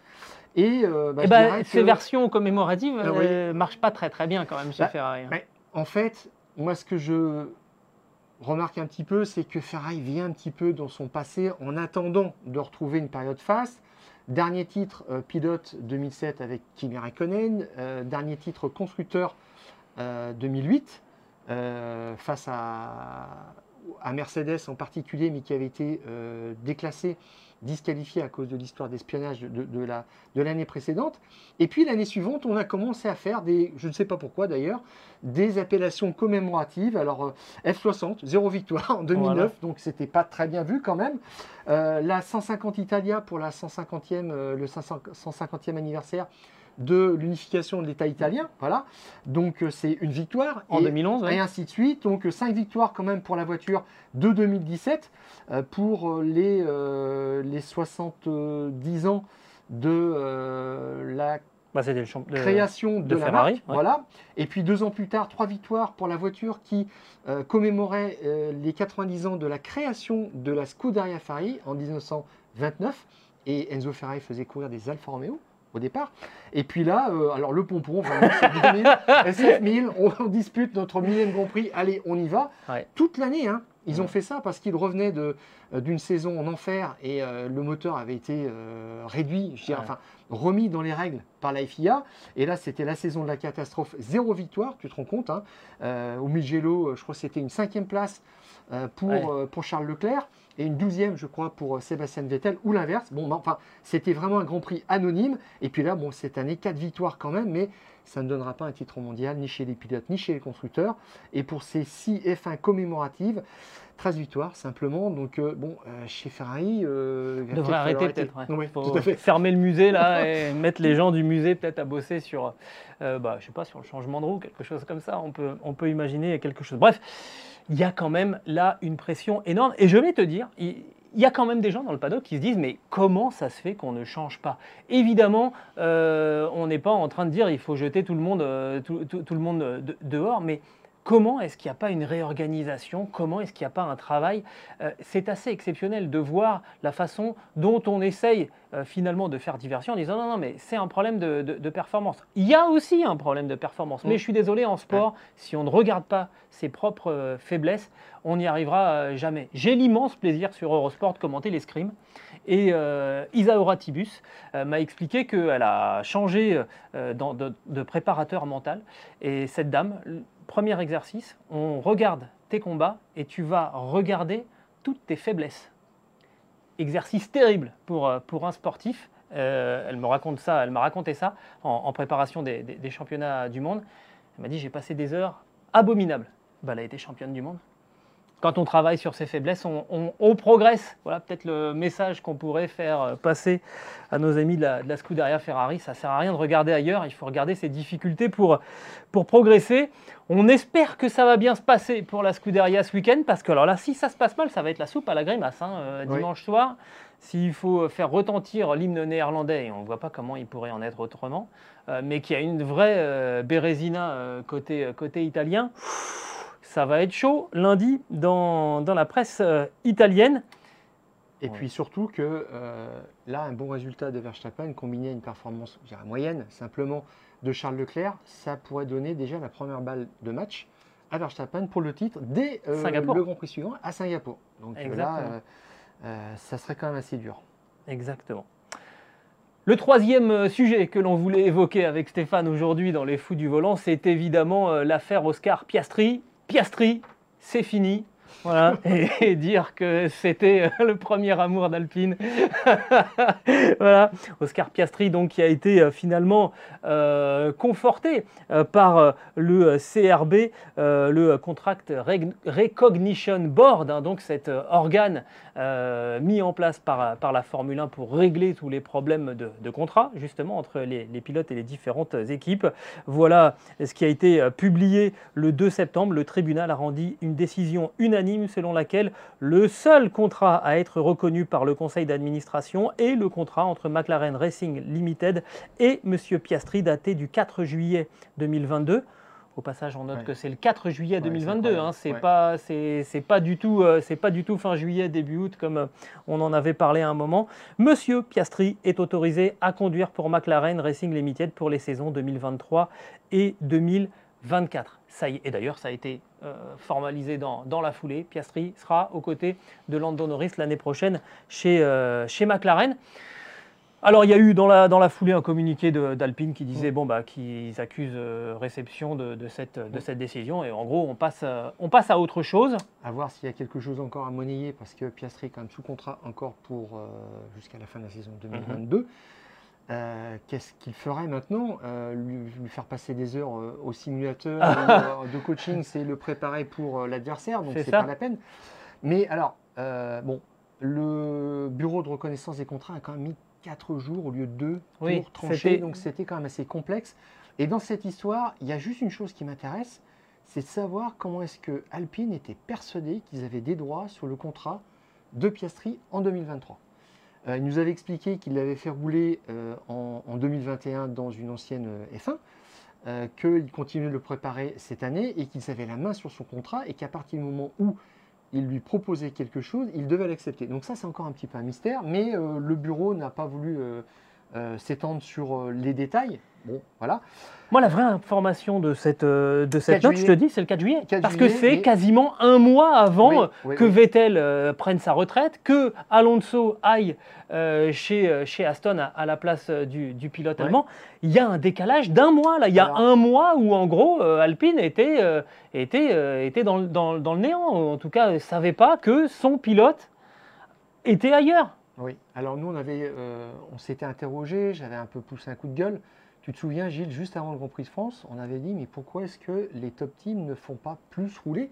Et, euh, bah, eh dirais ces versions commémoratives Ah oui. ne marchent pas très très bien quand même chez Bah, Ferrari. hein. bah, en fait, moi ce que je remarque un petit peu, c'est que Ferrari vient un petit peu dans son passé en attendant de retrouver une période faste. Dernier titre euh, pilote 2007 avec Kimi Raikkonen, euh, dernier titre constructeur euh, 2008 euh, face à, à Mercedes en particulier, mais qui avait été euh, déclassé, disqualifié à cause de l'histoire d'espionnage de, de- de la- de l'année précédente. Et puis l'année suivante, on a commencé à faire des, je ne sais pas pourquoi d'ailleurs, des appellations commémoratives. Alors euh, F60, zéro victoire en 2009, Voilà. donc c'était pas très bien vu quand même. Euh, la 150 Italia pour la 150e, euh, le 500 150e anniversaire de l'unification de l'État italien. Voilà, donc euh, c'est une victoire. En Et- 2011, ouais. et ainsi de suite. Donc 5 victoires quand même pour la voiture de 2017 euh, pour euh, les, euh, les 70 ans de euh, la Bah, c'était le création de, de la Ferrari, marque. ouais. Voilà. Et puis deux ans plus tard, trois victoires pour la voiture qui euh, commémorait euh, les 90 ans de la création de la Scuderia Ferrari en 1929. Et Enzo Ferrari faisait courir des Alfa Romeo au départ. Et puis là, euh, alors le pompon, vraiment, c'est 2000, SF1000, on, on dispute notre millième Grand Prix, allez, on y va. Ouais. Toute l'année, hein, ils ont Ouais. fait ça parce qu'ils revenaient de, euh, d'une saison en enfer et euh, le moteur avait été euh, réduit, je dirais, Ouais. enfin remis dans les règles par la FIA. Et là, c'était la saison de la catastrophe, zéro victoire, tu te rends compte. hein. Au Mugello, je crois que c'était une cinquième place pour, pour Charles Leclerc et une douzième, je crois, pour euh, Sébastien Vettel ou l'inverse. Bon, bah, enfin, c'était vraiment un Grand Prix anonyme. Et puis là, bon, cette année, quatre victoires quand même, mais ça ne donnera pas un titre mondial ni chez les pilotes ni chez les constructeurs. Et pour ces six F1 commémoratives, 13 victoires simplement. Donc, euh, bon, euh, chez Ferrari, euh, il devrait arrêter peut-être. ouais. Faut fermer le musée là et mettre les gens du musée peut-être à bosser sur, bah, je sais pas, sur le changement de roue, quelque chose comme ça. On peut, on peut imaginer quelque chose. Bref, il y a quand même là une pression énorme. Et je vais te dire, il y a quand même des gens dans le paddock qui se disent mais comment ça se fait qu'on ne change pas? Évidemment, euh, on n'est pas en train de dire il faut jeter tout le monde, euh, euh, de- dehors, mais comment est-ce qu'il n'y a pas une réorganisation? Comment est-ce qu'il n'y a pas un travail? Euh, C'est assez exceptionnel de voir la façon dont on essaye euh, finalement de faire diversion en disant non, non, mais c'est un problème de, de- de performance. Il y a aussi un problème de performance, mais Mm. je suis désolé, en sport, si on ne regarde pas ses propres euh, faiblesses, on n'y arrivera jamais. J'ai l'immense plaisir sur Eurosport de commenter l'escrime. Et euh, Isaura Tibus euh, m'a expliqué qu'elle a changé euh, dans- de, de préparateur mental. Et cette dame, premier exercice, on regarde tes combats et tu vas regarder toutes tes faiblesses. Exercice terrible pour, euh, un sportif. Euh, elle me raconte ça, elle m'a raconté ça en, préparation des championnats du monde. Elle m'a dit j'ai passé des heures abominables. Bah, elle a été championne du monde. Quand on travaille sur ses faiblesses, on, progresse. Voilà peut-être le message qu'on pourrait faire euh, passer à nos amis de la, Scuderia Ferrari. Ça ne sert à rien de regarder ailleurs, il faut regarder ses difficultés pour, pour progresser. On espère que ça va bien se passer pour la Scuderia ce week-end, parce que alors là, si ça se passe mal, ça va être la soupe à la grimace hein, euh, dimanche soir. S'il faut faire retentir l'hymne néerlandais, et on ne voit pas comment il pourrait en être autrement, euh, mais qu'il y a une vraie Bérésina côté, côté italien ça va être chaud lundi dans, la presse euh, italienne. Et puis surtout que euh, là, un bon résultat de Verstappen combiné à une performance moyenne simplement de Charles Leclerc, ça pourrait donner déjà la première balle de match à Verstappen pour le titre dès euh, le Grand Prix suivant à Singapour. Donc là, ça serait quand même assez dur. Exactement. Le troisième sujet que l'on voulait évoquer avec Stéphane aujourd'hui dans les fous du volant, c'est évidemment l'affaire Oscar Piastri. Piastri, c'est fini. Voilà, et, dire que c'était euh, le premier amour d'Alpine. voilà, Oscar Piastri, donc, qui a été euh, finalement euh, conforté par le CRB, le Contract Recognition Board, hein, donc cet organe mis en place par, la Formule 1 pour régler tous les problèmes de, contrat, justement, entre les, les, pilotes et les différentes équipes. Voilà ce qui a été publié le 2 septembre. Le tribunal a rendu une décision unanime selon laquelle le seul contrat à être reconnu par le conseil d'administration est le contrat entre McLaren Racing Limited et M. Piastri daté du 4 juillet 2022. Au passage, on note que c'est le 4 juillet 2022. Hein, c'est pas, c'est pas du tout, euh, c'est pas du tout fin juillet début août comme euh, on en avait parlé à un moment. Monsieur Piastri est autorisé à conduire pour McLaren Racing Limited pour les saisons 2023 et 2024. Ça y est, et d'ailleurs, ça a été euh, formalisé dans, la foulée. Piastri sera aux côtés de Lando Norris l'année prochaine chez, euh, chez McLaren. Alors, il y a eu dans la, dans la foulée un communiqué d'Alpine qui disait bon, bah, qu'ils accusent euh, réception de, cette, de cette décision. Et en gros, on passe, on passe à autre chose. À voir s'il y a quelque chose encore à monnayer, parce que Piastri est quand même sous contrat encore pour jusqu'à la fin de la saison 2022. Euh, qu'est-ce qu'il ferait maintenant euh, lui, faire passer des heures euh, au simulateur de coaching, c'est le préparer pour l'adversaire, donc c'est pas la peine. Mais alors, bon, le bureau de reconnaissance des contrats a quand même mis 4 jours au lieu de 2 pour trancher, donc c'était quand même assez complexe. Et dans cette histoire, il y a juste une chose qui m'intéresse, c'est de savoir comment est-ce que Alpine était persuadé qu'ils avaient des droits sur le contrat de Piastri en 2023. Euh, il nous avait expliqué qu'il l'avait fait rouler euh, en, 2021 dans une ancienne euh, F1, qu'il continuait de le préparer cette année et qu'il avait la main sur son contrat et qu'à partir du moment où il lui proposait quelque chose, il devait l'accepter. Donc ça, c'est encore un petit peu un mystère, mais le bureau n'a pas voulu s'étendre sur les détails. Bon, voilà. Moi, la vraie information de cette, euh, de cette note, je te dis, c'est le 4 juillet. parce que c'est quasiment un mois avant que Vettel euh, prenne sa retraite, que Alonso aille euh, chez, chez Aston à, la place du, pilote allemand. Il y a un décalage d'un mois, là. Il y a un mois où, en gros, Alpine était, était, était dans, dans, dans, le néant. En tout cas, ne savait pas que son pilote était ailleurs. Oui. Alors, nous, on, avait, on s'était interrogé, j'avais un peu poussé un coup de gueule. Tu te souviens, Gilles, juste avant le Grand Prix de France, on avait dit mais pourquoi est-ce que les top teams ne font pas plus rouler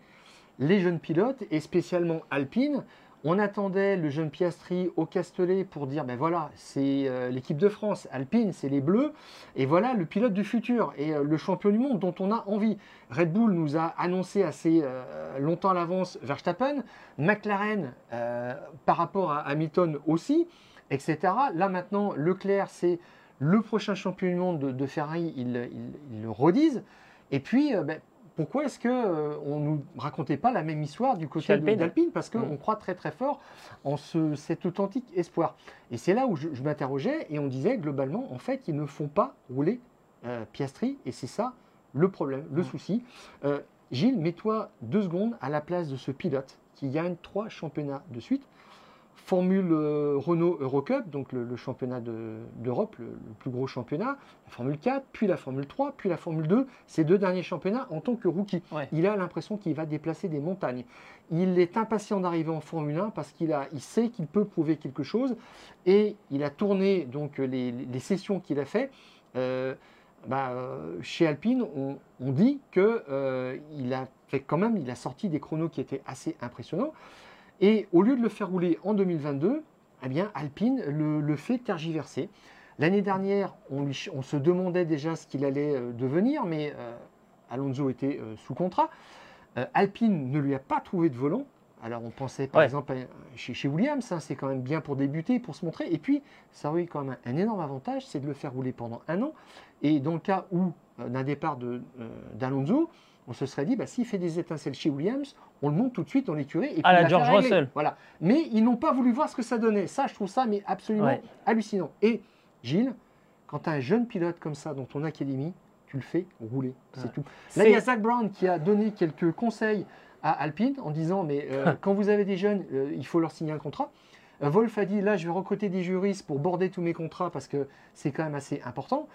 les jeunes pilotes et spécialement Alpine on attendait le jeune Piastri au Castellet pour dire ben voilà, c'est euh, l'équipe de France, Alpine, c'est les Bleus, et voilà le pilote du futur et euh, le champion du monde dont on a envie. Red Bull nous a annoncé assez euh, longtemps à l'avance Verstappen, McLaren par rapport à Hamilton aussi, etc. Là maintenant, Leclerc, c'est le prochain champion du monde de, Ferrari, ils, le redisent. Et puis, ben, pourquoi est-ce qu'on euh, ne nous racontait pas la même histoire du côté d'Alpine? Parce qu'on mm. croit très très fort en ce, cet authentique espoir. Et c'est là où je, m'interrogeais et on disait globalement, en fait, ils ne font pas rouler euh, Piastri et c'est ça le problème, le mm. souci. Gilles, mets-toi deux secondes à la place de ce pilote qui gagne trois championnats de suite. Formule euh, Renault Eurocup, donc le, championnat d'Europe, le, plus gros championnat, la Formule 4, puis la Formule 3, puis la Formule 2, ces deux derniers championnats en tant que rookie. Il a l'impression qu'il va déplacer des montagnes. Il est impatient d'arriver en Formule 1 parce qu'il il sait qu'il peut prouver quelque chose et il a tourné donc les, sessions qu'il a fait. Euh, bah, euh, chez Alpine, on, on dit qu'il a fait quand même, il a sorti des chronos qui étaient assez impressionnants. Et au lieu de le faire rouler en 2022, eh bien, Alpine le, le fait tergiverser. L'année dernière, on, lui- on se demandait déjà ce qu'il allait euh, devenir, mais euh, Alonso était euh, sous contrat. Euh, Alpine ne lui a pas trouvé de volant. Alors on pensait par Ouais. exemple à- chez, chez Williams, hein, c'est quand même bien pour débuter, pour se montrer. Et puis ça aurait eu quand même un, un énorme avantage, c'est de le faire rouler pendant un an. Et dans le cas où d'un départ d'Alonso, on se serait dit, bah, s'il fait des étincelles chez Williams, on le monte tout de suite dans l'écurie. et À la l'affaire George. Russell. Voilà. Mais ils n'ont pas voulu voir ce que ça donnait. Ça, je trouve ça mais absolument Ouais. hallucinant. Et Gilles, quand tu as un jeune pilote comme ça dans ton académie, tu le fais rouler. C'est Ouais. tout. Là, il y a Zach Brown qui a donné quelques conseils à Alpine en disant mais euh, quand vous avez des jeunes, euh, il faut leur signer un contrat. Euh, Wolf a dit là, je vais recruter des juristes pour border tous mes contrats parce que c'est quand même assez important.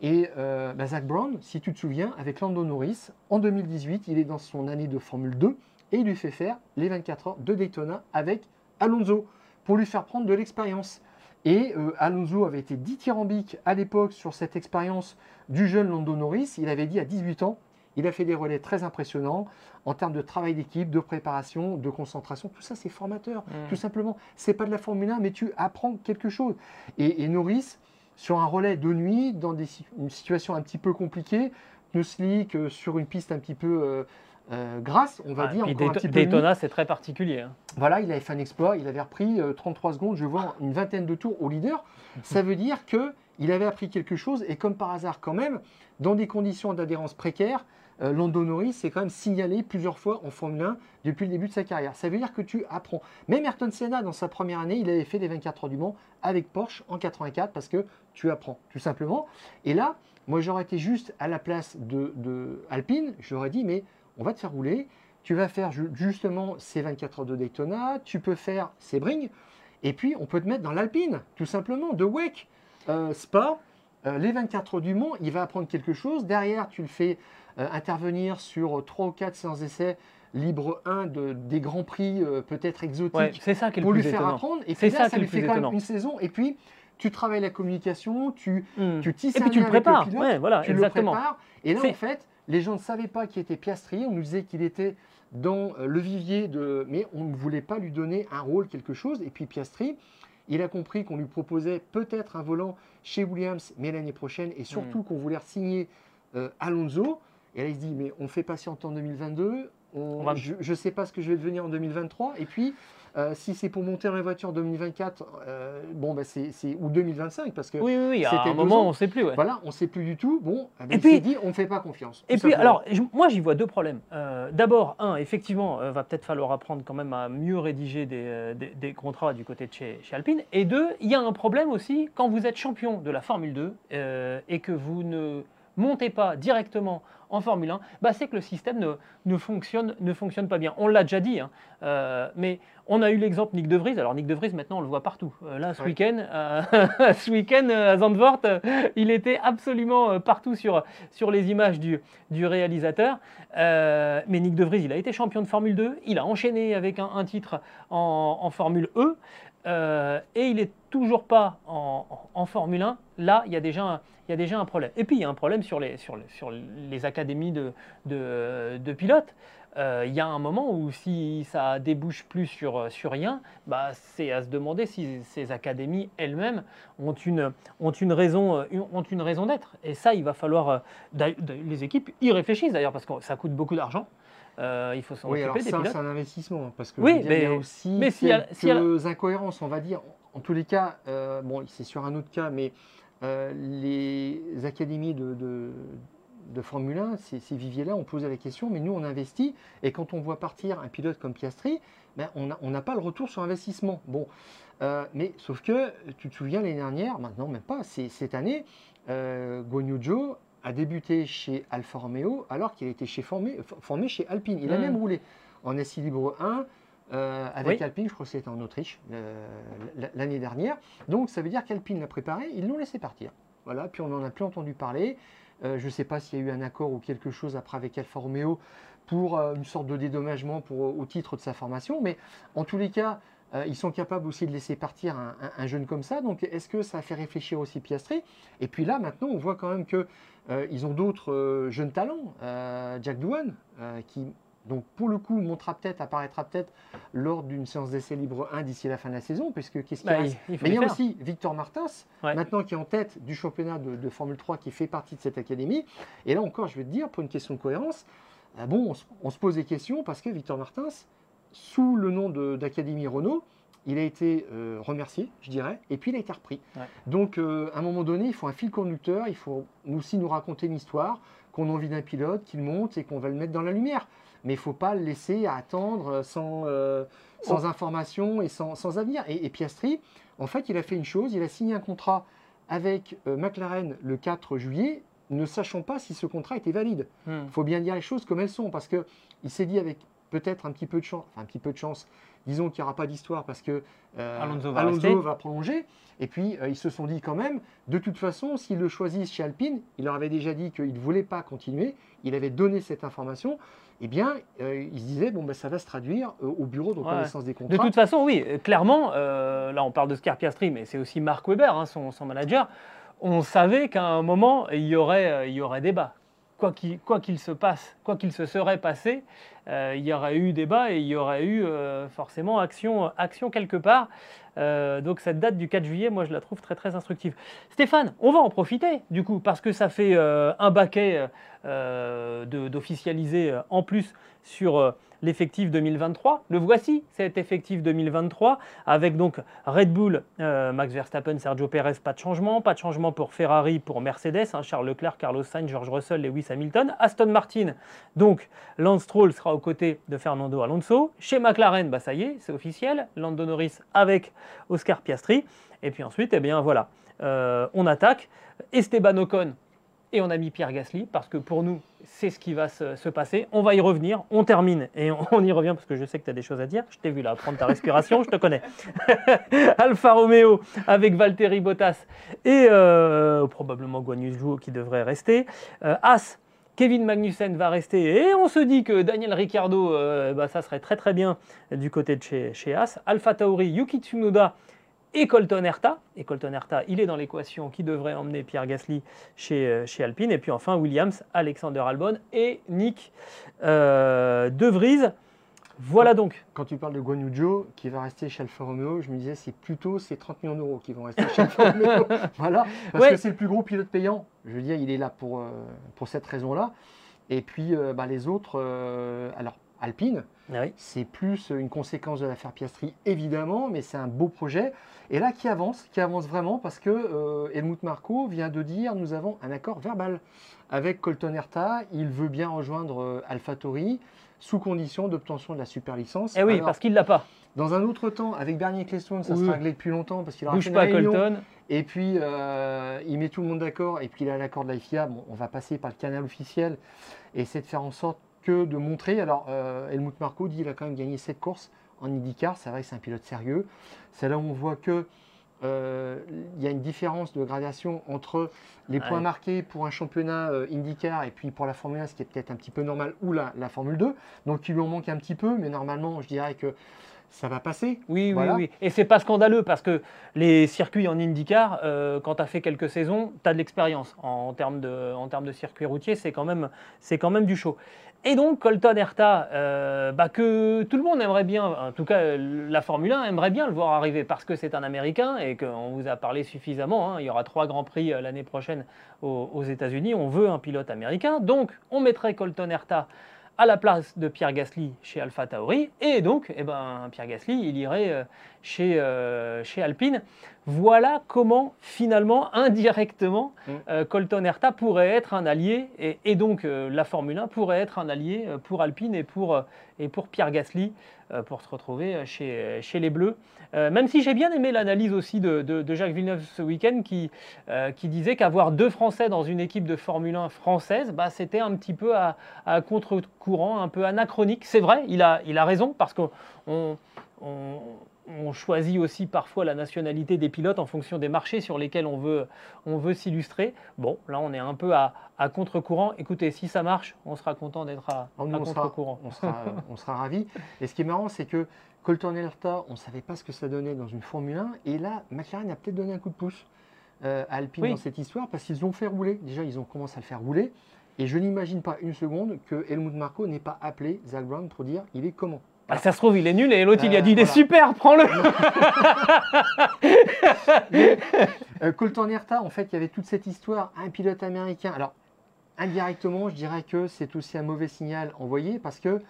Et euh, bah, Zach Brown, si tu te souviens, avec Lando Norris, en 2018, il est dans son année de Formule 2 et il lui fait faire les 24 heures de Daytona avec Alonso pour lui faire prendre de l'expérience. Et euh, Alonso avait été dithyrambique à l'époque sur cette expérience du jeune Lando Norris. Il avait dit à 18 ans, il a fait des relais très impressionnants en termes de travail d'équipe, de préparation, de concentration. Tout ça, c'est formateur, Mm. tout simplement. C'est pas de la Formule 1, mais tu apprends quelque chose. Et, et Norris, sur un relais de nuit, dans des, une situation un petit peu compliquée, pneus slick, euh, sur une piste un petit peu euh, euh, grasse, on va Ah, dire. encore un petit peu. Daytona, c'est très particulier. hein. Voilà, il avait fait un exploit, il avait repris euh, 33 secondes, je vois une vingtaine de tours au leader. Ça veut dire que il avait appris quelque chose et comme par hasard quand même, dans des conditions d'adhérence précaires, euh, Lando Norris s'est quand même signalé plusieurs fois en Formule 1 depuis le début de sa carrière. Ça veut dire que tu apprends. Même Ayrton Senna, dans sa première année, il avait fait les 24 heures du Mans avec Porsche en 84 parce que tu apprends, tout simplement. Et là, moi j'aurais été juste à la place de, de Alpine, j'aurais dit, mais on va te faire rouler, tu vas faire ju- justement ces 24 heures de Daytona, tu peux faire Sebring, et puis on peut te mettre dans l'Alpine, tout simplement, de WEC, euh, Spa, euh, les 24 heures du Mans, il va apprendre quelque chose. Derrière, tu le fais euh, intervenir sur 3 ou 4 séances d'essai libre 1 de, des grands prix peut-être exotiques Ouais, c'est ça qui est le pour lui faire apprendre. Et C'est puis là, ça ça, lui fait quand même une saison. Et puis, tu travailles la communication, tu, Hmm. tu tisses Et puis tu le prépares. pilote, Ouais, voilà, tu exactement. le prépares. Et là, en fait, les gens ne savaient pas qui était Piastri. On nous disait qu'il était dans euh, le vivier de. Mais on ne voulait pas lui donner un rôle, quelque chose. Et puis Piastri, il a compris qu'on lui proposait peut-être un volant chez Williams, mais l'année prochaine. Et Hmm. surtout qu'on voulait signer Alonso. Et là, il se dit mais on fait patienter en 2022. on- On va- Je ne sais pas ce que je vais devenir en 2023. Et puis. Euh, si c'est pour monter la voiture en 2024, euh, bon, bah c'est, ou 2025, parce que Oui, oui, oui. À C'était un moment, ans. on ne sait plus. ouais. voilà, on ne sait plus du tout. Bon, eh ben, Et puis- dit, on ne fait pas confiance. Et puis, simplement. alors, moi, j'y vois deux problèmes. Euh, D'abord, un, effectivement, va peut-être falloir apprendre quand même à mieux rédiger des, des- des contrats du côté de chez, chez Alpine. Et deux, il y a un problème aussi quand vous êtes champion de la Formule 2 euh, et que vous ne montez pas directement en Formule 1, bah, c'est que le système ne, ne, fonctionne, ne fonctionne pas bien. On l'a déjà dit, hein, euh, mais on a eu l'exemple Nick De Vries. Alors Nick De Vries, maintenant, on le voit partout. Euh, là, ce Ouais. week-end, euh, ce week-end à Zandvoort, il était absolument partout sur, sur les images du, du réalisateur. Mais Nick De Vries, il a été champion de Formule 2. Il a enchaîné avec un, un titre en, en Formule E. euh, et il est toujours pas en, Formule 1. Là, il y a déjà un, problème. Et puis, il y a un problème sur les, académies de, pilotes. Euh, il y a un moment où si ça débouche plus sur, rien, bah, c'est à se demander si ces académies elles-mêmes ont une, euh, raison d'être. Et ça, il va falloir. Les équipes y réfléchissent d'ailleurs, parce que ça coûte beaucoup d'argent. Euh, il faut s'en oui, alors occuper pilotes. c'est un investissement. hein, Parce que Oui, dire, il y a mais- aussi mais quelques a- incohérences, on va dire. En tous les cas, euh, bon, c'est sur un autre cas, mais euh, les académies de, de, de Formule 1, ces, ces viviers-là, on posait la question, mais nous, on investit. Et quand on voit partir un pilote comme Piastri, ben, on n'a pas le retour sur investissement. Bon, mais sauf que, tu te souviens, l'année dernière, maintenant même pas, c'est cette année, Guan Yu Zhou a débuté chez Alfa Romeo alors qu'il était chez formé, formé chez Alpine. Il a Mm. même roulé en essai libre 1 euh, avec Oui. Alpine, je crois que c'était en Autriche euh, l'année dernière. Donc ça veut dire qu'Alpine l'a préparé, ils l'ont laissé partir. Voilà, puis on n'en a plus entendu parler. Euh, je ne sais pas s'il y a eu un accord ou quelque chose après avec Alfa Romeo pour une sorte de dédommagement pour, au titre de sa formation, mais en tous les cas, euh, ils sont capables aussi de laisser partir un, jeune comme ça. Donc, est-ce que ça fait réfléchir aussi Piastri? Et puis là, maintenant, on voit quand même qu'ils euh, ont d'autres euh, jeunes talents. Jack Douane, qui, donc, pour le coup, montrera peut-être, apparaîtra peut-être lors d'une séance d'essai libre 1 d'ici la fin de la saison, puisque qu'est-ce qu'il bah, il, Mais il y a aussi Victor Martins, maintenant qui est en tête du championnat de, Formule 3, qui fait partie de cette académie. Et là encore, je vais te dire, pour une question de cohérence, bon, on, se pose des questions parce que Victor Martins, sous le nom d'Académie Renault, il a été euh, remercié, je dirais, et puis il a été repris. Donc, euh, à un moment donné, il faut un fil conducteur, il faut aussi nous raconter une histoire, qu'on a envie d'un pilote, qu'il monte et qu'on va le mettre dans la lumière. Mais il ne faut pas le laisser attendre sans, euh, sans oh. information et sans, sans avenir. Et, Piastri, en fait, il a fait une chose, il a signé un contrat avec McLaren le 4 juillet, ne sachant pas si ce contrat était valide. Il hmm. faut bien dire les choses comme elles sont, parce qu'il s'est dit avec peut-être un petit peu de chance, enfin un petit peu de chance, disons qu'il n'y aura pas d'histoire parce que euh, Alonso, va, prolonger. Et puis euh, ils se sont dit quand même, de toute façon, s'ils le choisissent chez Alpine, il leur avait déjà dit qu'il ne voulait pas continuer, il avait donné cette information. Eh bien, euh, ils se disaient, bon, ben, ça va se traduire au bureau de reconnaissance des contrats. De toute façon, oui, clairement, là on parle de Scarpiastri, mais c'est aussi Marc Weber, hein, son, son, manager. On savait qu'à un moment, il y aurait, il y aurait débat quoi qu'il se passe, quoi qu'il se serait passé, euh, il y aurait eu débat et il y aurait eu euh, forcément action, action quelque part. Euh, donc cette date du 4 juillet, moi je la trouve très très instructive. Stéphane, on va en profiter du coup parce que ça fait un baquet d'officialiser en plus sur l'effectif 2023. Le voici, cet effectif 2023, avec donc Red Bull, euh, Max Verstappen, Sergio Perez, pas de changement. Pas de changement pour Ferrari, pour Mercedes, hein, Charles Leclerc, Carlos Sainz, George Russell, Lewis Hamilton. Aston Martin, donc Lance Stroll sera aux côtés de Fernando Alonso. Chez McLaren, bah, ça y est, c'est officiel. Lando Norris avec Oscar Piastri. Et puis ensuite, eh bien voilà, euh, on attaque. Esteban Ocon, et on a mis Pierre Gasly parce que pour nous, c'est ce qui va se, passer. On va y revenir, on termine et on, y revient parce que je sais que tu as des choses à dire. Je t'ai vu là prendre ta respiration, je te connais. Alfa Romeo avec Valtteri Bottas et euh, probablement Guan qui devrait rester. Euh, As, Kevin Magnussen va rester et on se dit que Daniel Ricciardo, euh, bah, ça serait très très bien du côté de chez, chez As. Alfa Tauri, Yuki Tsunoda et Colton Herta. Et Colton Herta, il est dans l'équation qui devrait emmener Pierre Gasly chez, euh, chez Alpine. Et puis enfin, Williams, Alexander Albon et Nick euh, De Vries. Voilà donc. Quand tu parles de Guan qui va rester chez Alfa Romeo, je me disais c'est plutôt ces 30 millions d'euros qui vont rester chez Alfa Romeo. voilà, parce que c'est le plus gros pilote payant. Je veux dire, il est là pour, euh, pour cette raison-là. Et puis bah, les autres, alors Alpine, ah c'est plus une conséquence de l'affaire Piastri, évidemment, mais c'est un beau projet. Et là, qui avance, qui avance vraiment, parce que euh, Helmut Marko vient de dire nous avons un accord verbal avec Colton Herta. Il veut bien rejoindre euh, AlphaTauri sous condition d'obtention de la super licence. Eh oui, parce qu'il ne l'a pas. Dans un autre temps, avec Bernie Ecclestone, ça sera réglé depuis longtemps parce qu'il aura Bouge pas Colton. Et puis, euh, il met tout le monde d'accord. Et puis, il a l'accord de la FIA. Bon, on va passer par le canal officiel et essayer de faire en sorte que de montrer. Alors, euh, Helmut Marko dit qu'il a quand même gagné cette course en IndyCar. C'est vrai que c'est un pilote sérieux. C'est là où on voit que euh, il y a une différence de gradation entre les points marqués pour un championnat euh, IndyCar et puis pour la Formule 1, ce qui est peut-être un petit peu normal, ou la, la Formule 2. Donc il lui en manque un petit peu, mais normalement, je dirais que ça va passer. Oui, oui, oui. Et c'est pas scandaleux parce que les circuits en IndyCar, euh, quand tu as fait quelques saisons, tu as de l'expérience. En, termes de, en termes de circuit routier, c'est quand, même, quand même du show. Et donc, Colton Herta, euh, bah, que tout le monde aimerait bien, en tout cas la Formule 1 aimerait bien le voir arriver parce que c'est un Américain et qu'on vous a parlé suffisamment. Hein. il y aura trois grands prix euh, l'année prochaine aux, aux États-Unis. On veut un pilote américain. Donc, on mettrait Colton Herta à la place de Pierre Gasly chez Alpha Tauri. Et donc, eh ben, Pierre Gasly, il irait euh, chez, euh, chez Alpine. Voilà comment, finalement, indirectement, mm. euh, Colton Herta pourrait être un allié, et, donc la Formule 1 pourrait être un allié pour Alpine et pour, et pour Pierre Gasly, pour se retrouver chez, chez les Bleus. même si j'ai bien aimé l'analyse aussi de, de, Jacques Villeneuve ce week-end, qui, qui disait qu'avoir deux Français dans une équipe de Formule 1 française, bah, c'était un petit peu à, à contre-courant, un peu anachronique. C'est vrai, il a, il a raison, parce qu'on on, on choisit aussi parfois la nationalité des pilotes en fonction des marchés sur lesquels on veut, on veut s'illustrer. Bon, là, on est un peu à, contre-courant. Écoutez, si ça marche, on sera content d'être à, oh, contre-courant. On sera, on sera ravis. Et ce qui est marrant, c'est que Colton Herta, on ne savait pas ce que ça donnait dans une Formule 1. Et là, McLaren a peut-être donné un coup de pouce euh, à Alpine dans cette histoire parce qu'ils ont fait rouler. Déjà, ils ont commencé à le faire rouler. Et je n'imagine pas une seconde que Helmut Marko n'ait pas appelé Zach Brown pour dire il est comment? Bah, ça se trouve, il est nul et l'autre, il a dit il est super, prends-le. Euh, Colton Herta, en fait, il y avait toute cette histoire, un pilote américain. Alors, indirectement, je dirais que c'est aussi un mauvais signal envoyé parce que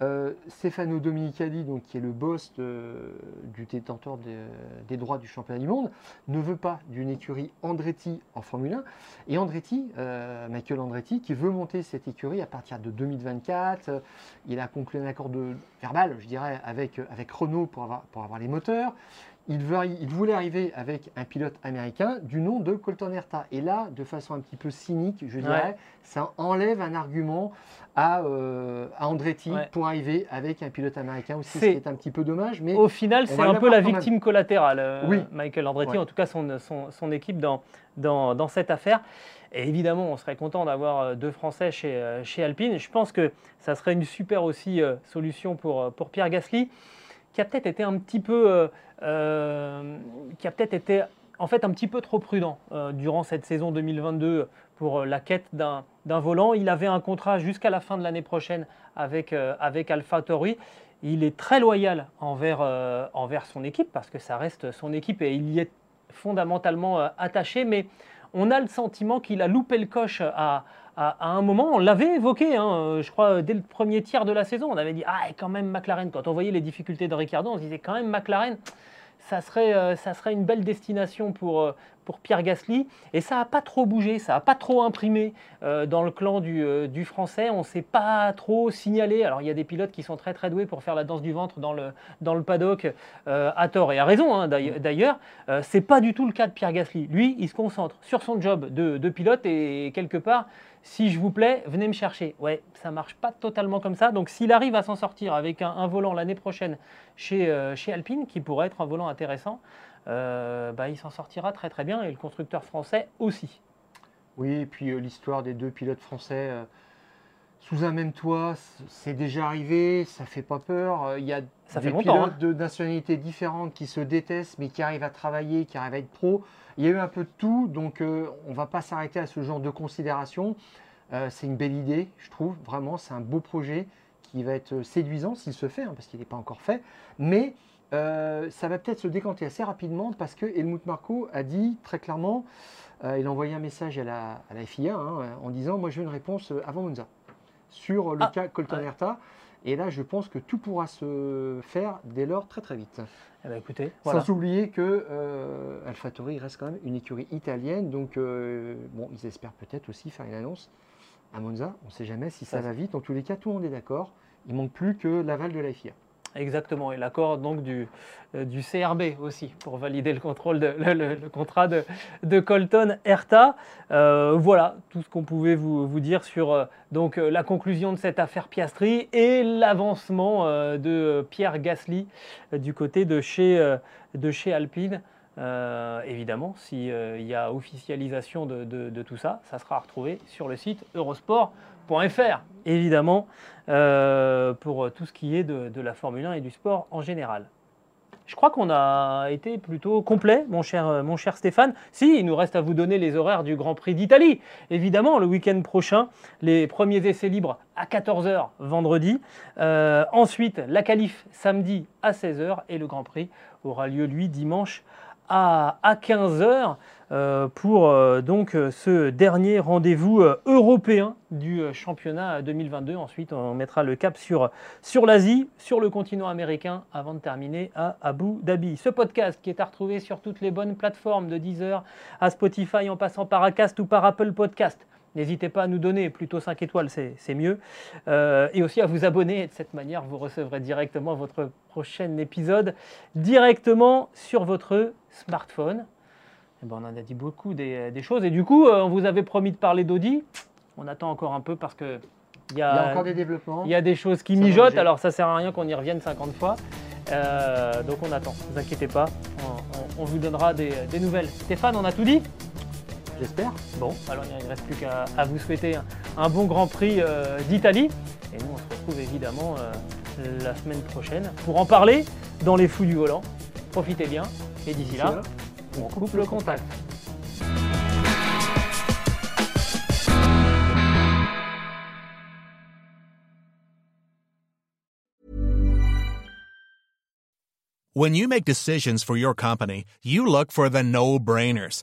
euh, Stefano Dominicali, donc, qui est le boss du détenteur des droits du championnat du monde, ne veut pas d'une écurie Andretti en Formule 1. Et Andretti, euh, Michael Andretti, qui veut monter cette écurie à partir de 2024, euh, il a conclu un accord de, verbal, je dirais, avec, Renault pour avoir les moteurs il, voulait arriver avec un pilote américain du nom de Colton Herta. Et là, de façon un petit peu cynique, je dirais, ça enlève un argument à, euh, Andretti pour arriver avec un pilote américain aussi, ce qui est un petit peu dommage. Mais Au final, c'est un peu la victime collatérale, euh, Michael Andretti, en tout cas son, son, équipe dans, dans, cette affaire. Et évidemment, on serait content d'avoir euh, deux Français chez, chez Alpine. Je pense que ça serait une super aussi solution pour, pour Pierre Gasly qui a peut-être été un petit peu, euh, euh, qui a peut-être été en fait un petit peu trop prudent euh, durant cette saison 2022 pour la quête d'un volant. Il avait un contrat jusqu'à la fin de l'année prochaine avec, avec AlphaTauri. Il est très loyal envers, envers son équipe parce que ça reste son équipe et il y est fondamentalement attaché. Mais on a le sentiment qu'il a loupé le coche à, à, un moment, on l'avait évoqué, hein, euh, je crois, dès le premier tiers de la saison, on avait dit Ah, quand même McLaren. Quand on voyait les difficultés de Ricardo, on se disait quand même McLaren, ça serait, euh, ça serait une belle destination pour, euh, pour Pierre Gasly. Et ça n'a pas trop bougé, ça n'a pas trop imprimé dans le clan du, du français. On ne s'est pas trop signalé. Alors il y a des pilotes qui sont très très doués pour faire la danse du ventre dans le, dans le paddock, à tort et à raison hein, d'ailleurs. c'est pas du tout le cas de Pierre Gasly. Lui, il se concentre sur son job de, de pilote et quelque part, si je vous plais, venez me chercher. Ouais, ça marche pas totalement comme ça. Donc s'il arrive à s'en sortir avec un, volant l'année prochaine chez, euh, chez, Alpine, qui pourrait être un volant intéressant, euh, bah, il s'en sortira très très bien et le constructeur français aussi. Oui, et puis euh, l'histoire des deux pilotes français sous un même toit, c'est déjà arrivé, ça fait pas peur. Il y a ça des fait pilotes hein. de nationalités différentes qui se détestent, mais qui arrivent à travailler, qui arrivent à être pro. Il y a eu un peu de tout, donc euh, on ne va pas s'arrêter à ce genre de considération. Euh, c'est une belle idée, je trouve, vraiment, c'est un beau projet qui va être séduisant s'il se fait, hein, parce qu'il n'est pas encore fait. Mais euh, ça va peut-être se décanter assez rapidement parce que Helmut Marko a dit très clairement, il a envoyé un message à la, FIA hein, en disant Moi je veux une réponse avant Monza sur le ah, cas Colton Herta. Et là, je pense que tout pourra se faire dès lors très très vite. Eh ben, écoutez, Sans oublier que euh, AlphaTauri reste quand même une écurie italienne, donc euh, bon, ils espèrent peut-être aussi faire une annonce à Monza. On ne sait jamais si ça, va vite. En tous les cas, tout le monde est d'accord. Il manque plus que l'aval de la FIA. Exactement, et l'accord donc du, euh, du, CRB aussi pour valider le, contrôle de, le, contrat de, de, Colton Herta. Euh, voilà tout ce qu'on pouvait vous, vous, dire sur euh, donc, la conclusion de cette affaire Piastri et l'avancement de Pierre Gasly du côté de chez, de chez Alpine. évidemment, s'il y a officialisation de, de, tout ça, ça sera retrouvé sur le site évidemment. Euh, pour tout ce qui est de, la Formule 1 et du sport en général. Je crois qu'on a été plutôt complet, mon cher, mon cher Stéphane. Si, il nous reste à vous donner les horaires du Grand Prix d'Italie. Évidemment, le week-end prochain, les premiers essais libres à 14h vendredi. Euh, ensuite, la qualif samedi à 16h et le Grand Prix aura lieu, lui, dimanche à 15h. Euh, pour euh, donc euh, ce dernier rendez-vous européen du championnat 2022. Ensuite, on mettra le cap sur, sur l'Asie, sur le continent américain, avant de terminer à Abu Dhabi. Ce podcast qui est à retrouver sur toutes les bonnes plateformes de Deezer à Spotify en passant par Acast ou par Apple Podcast. N'hésitez pas à nous donner plutôt 5 étoiles, c'est mieux. et aussi à vous abonner. de cette manière, vous recevrez directement votre prochain épisode directement sur votre smartphone. Eh ben, on en a dit beaucoup des, choses. Et du coup, euh, on vous avait promis de parler d'Audi. On attend encore un peu parce que il y, a, encore des développements. Il y a des choses qui mijotent, alors ça sert à rien qu'on y revienne 50 fois. Euh, donc on attend, ne vous inquiétez pas, on, on- on vous donnera des, des nouvelles. Stéphane, on a tout dit? J'espère. Bon, alors il ne reste plus qu'à à vous souhaiter un, un bon Grand Prix euh, d'Italie. Et nous, on se retrouve évidemment euh, la semaine prochaine pour en parler dans les fous du volant. Profitez bien et d'ici là, on coupe le contact. When you make decisions for your company, you look for the no brainers.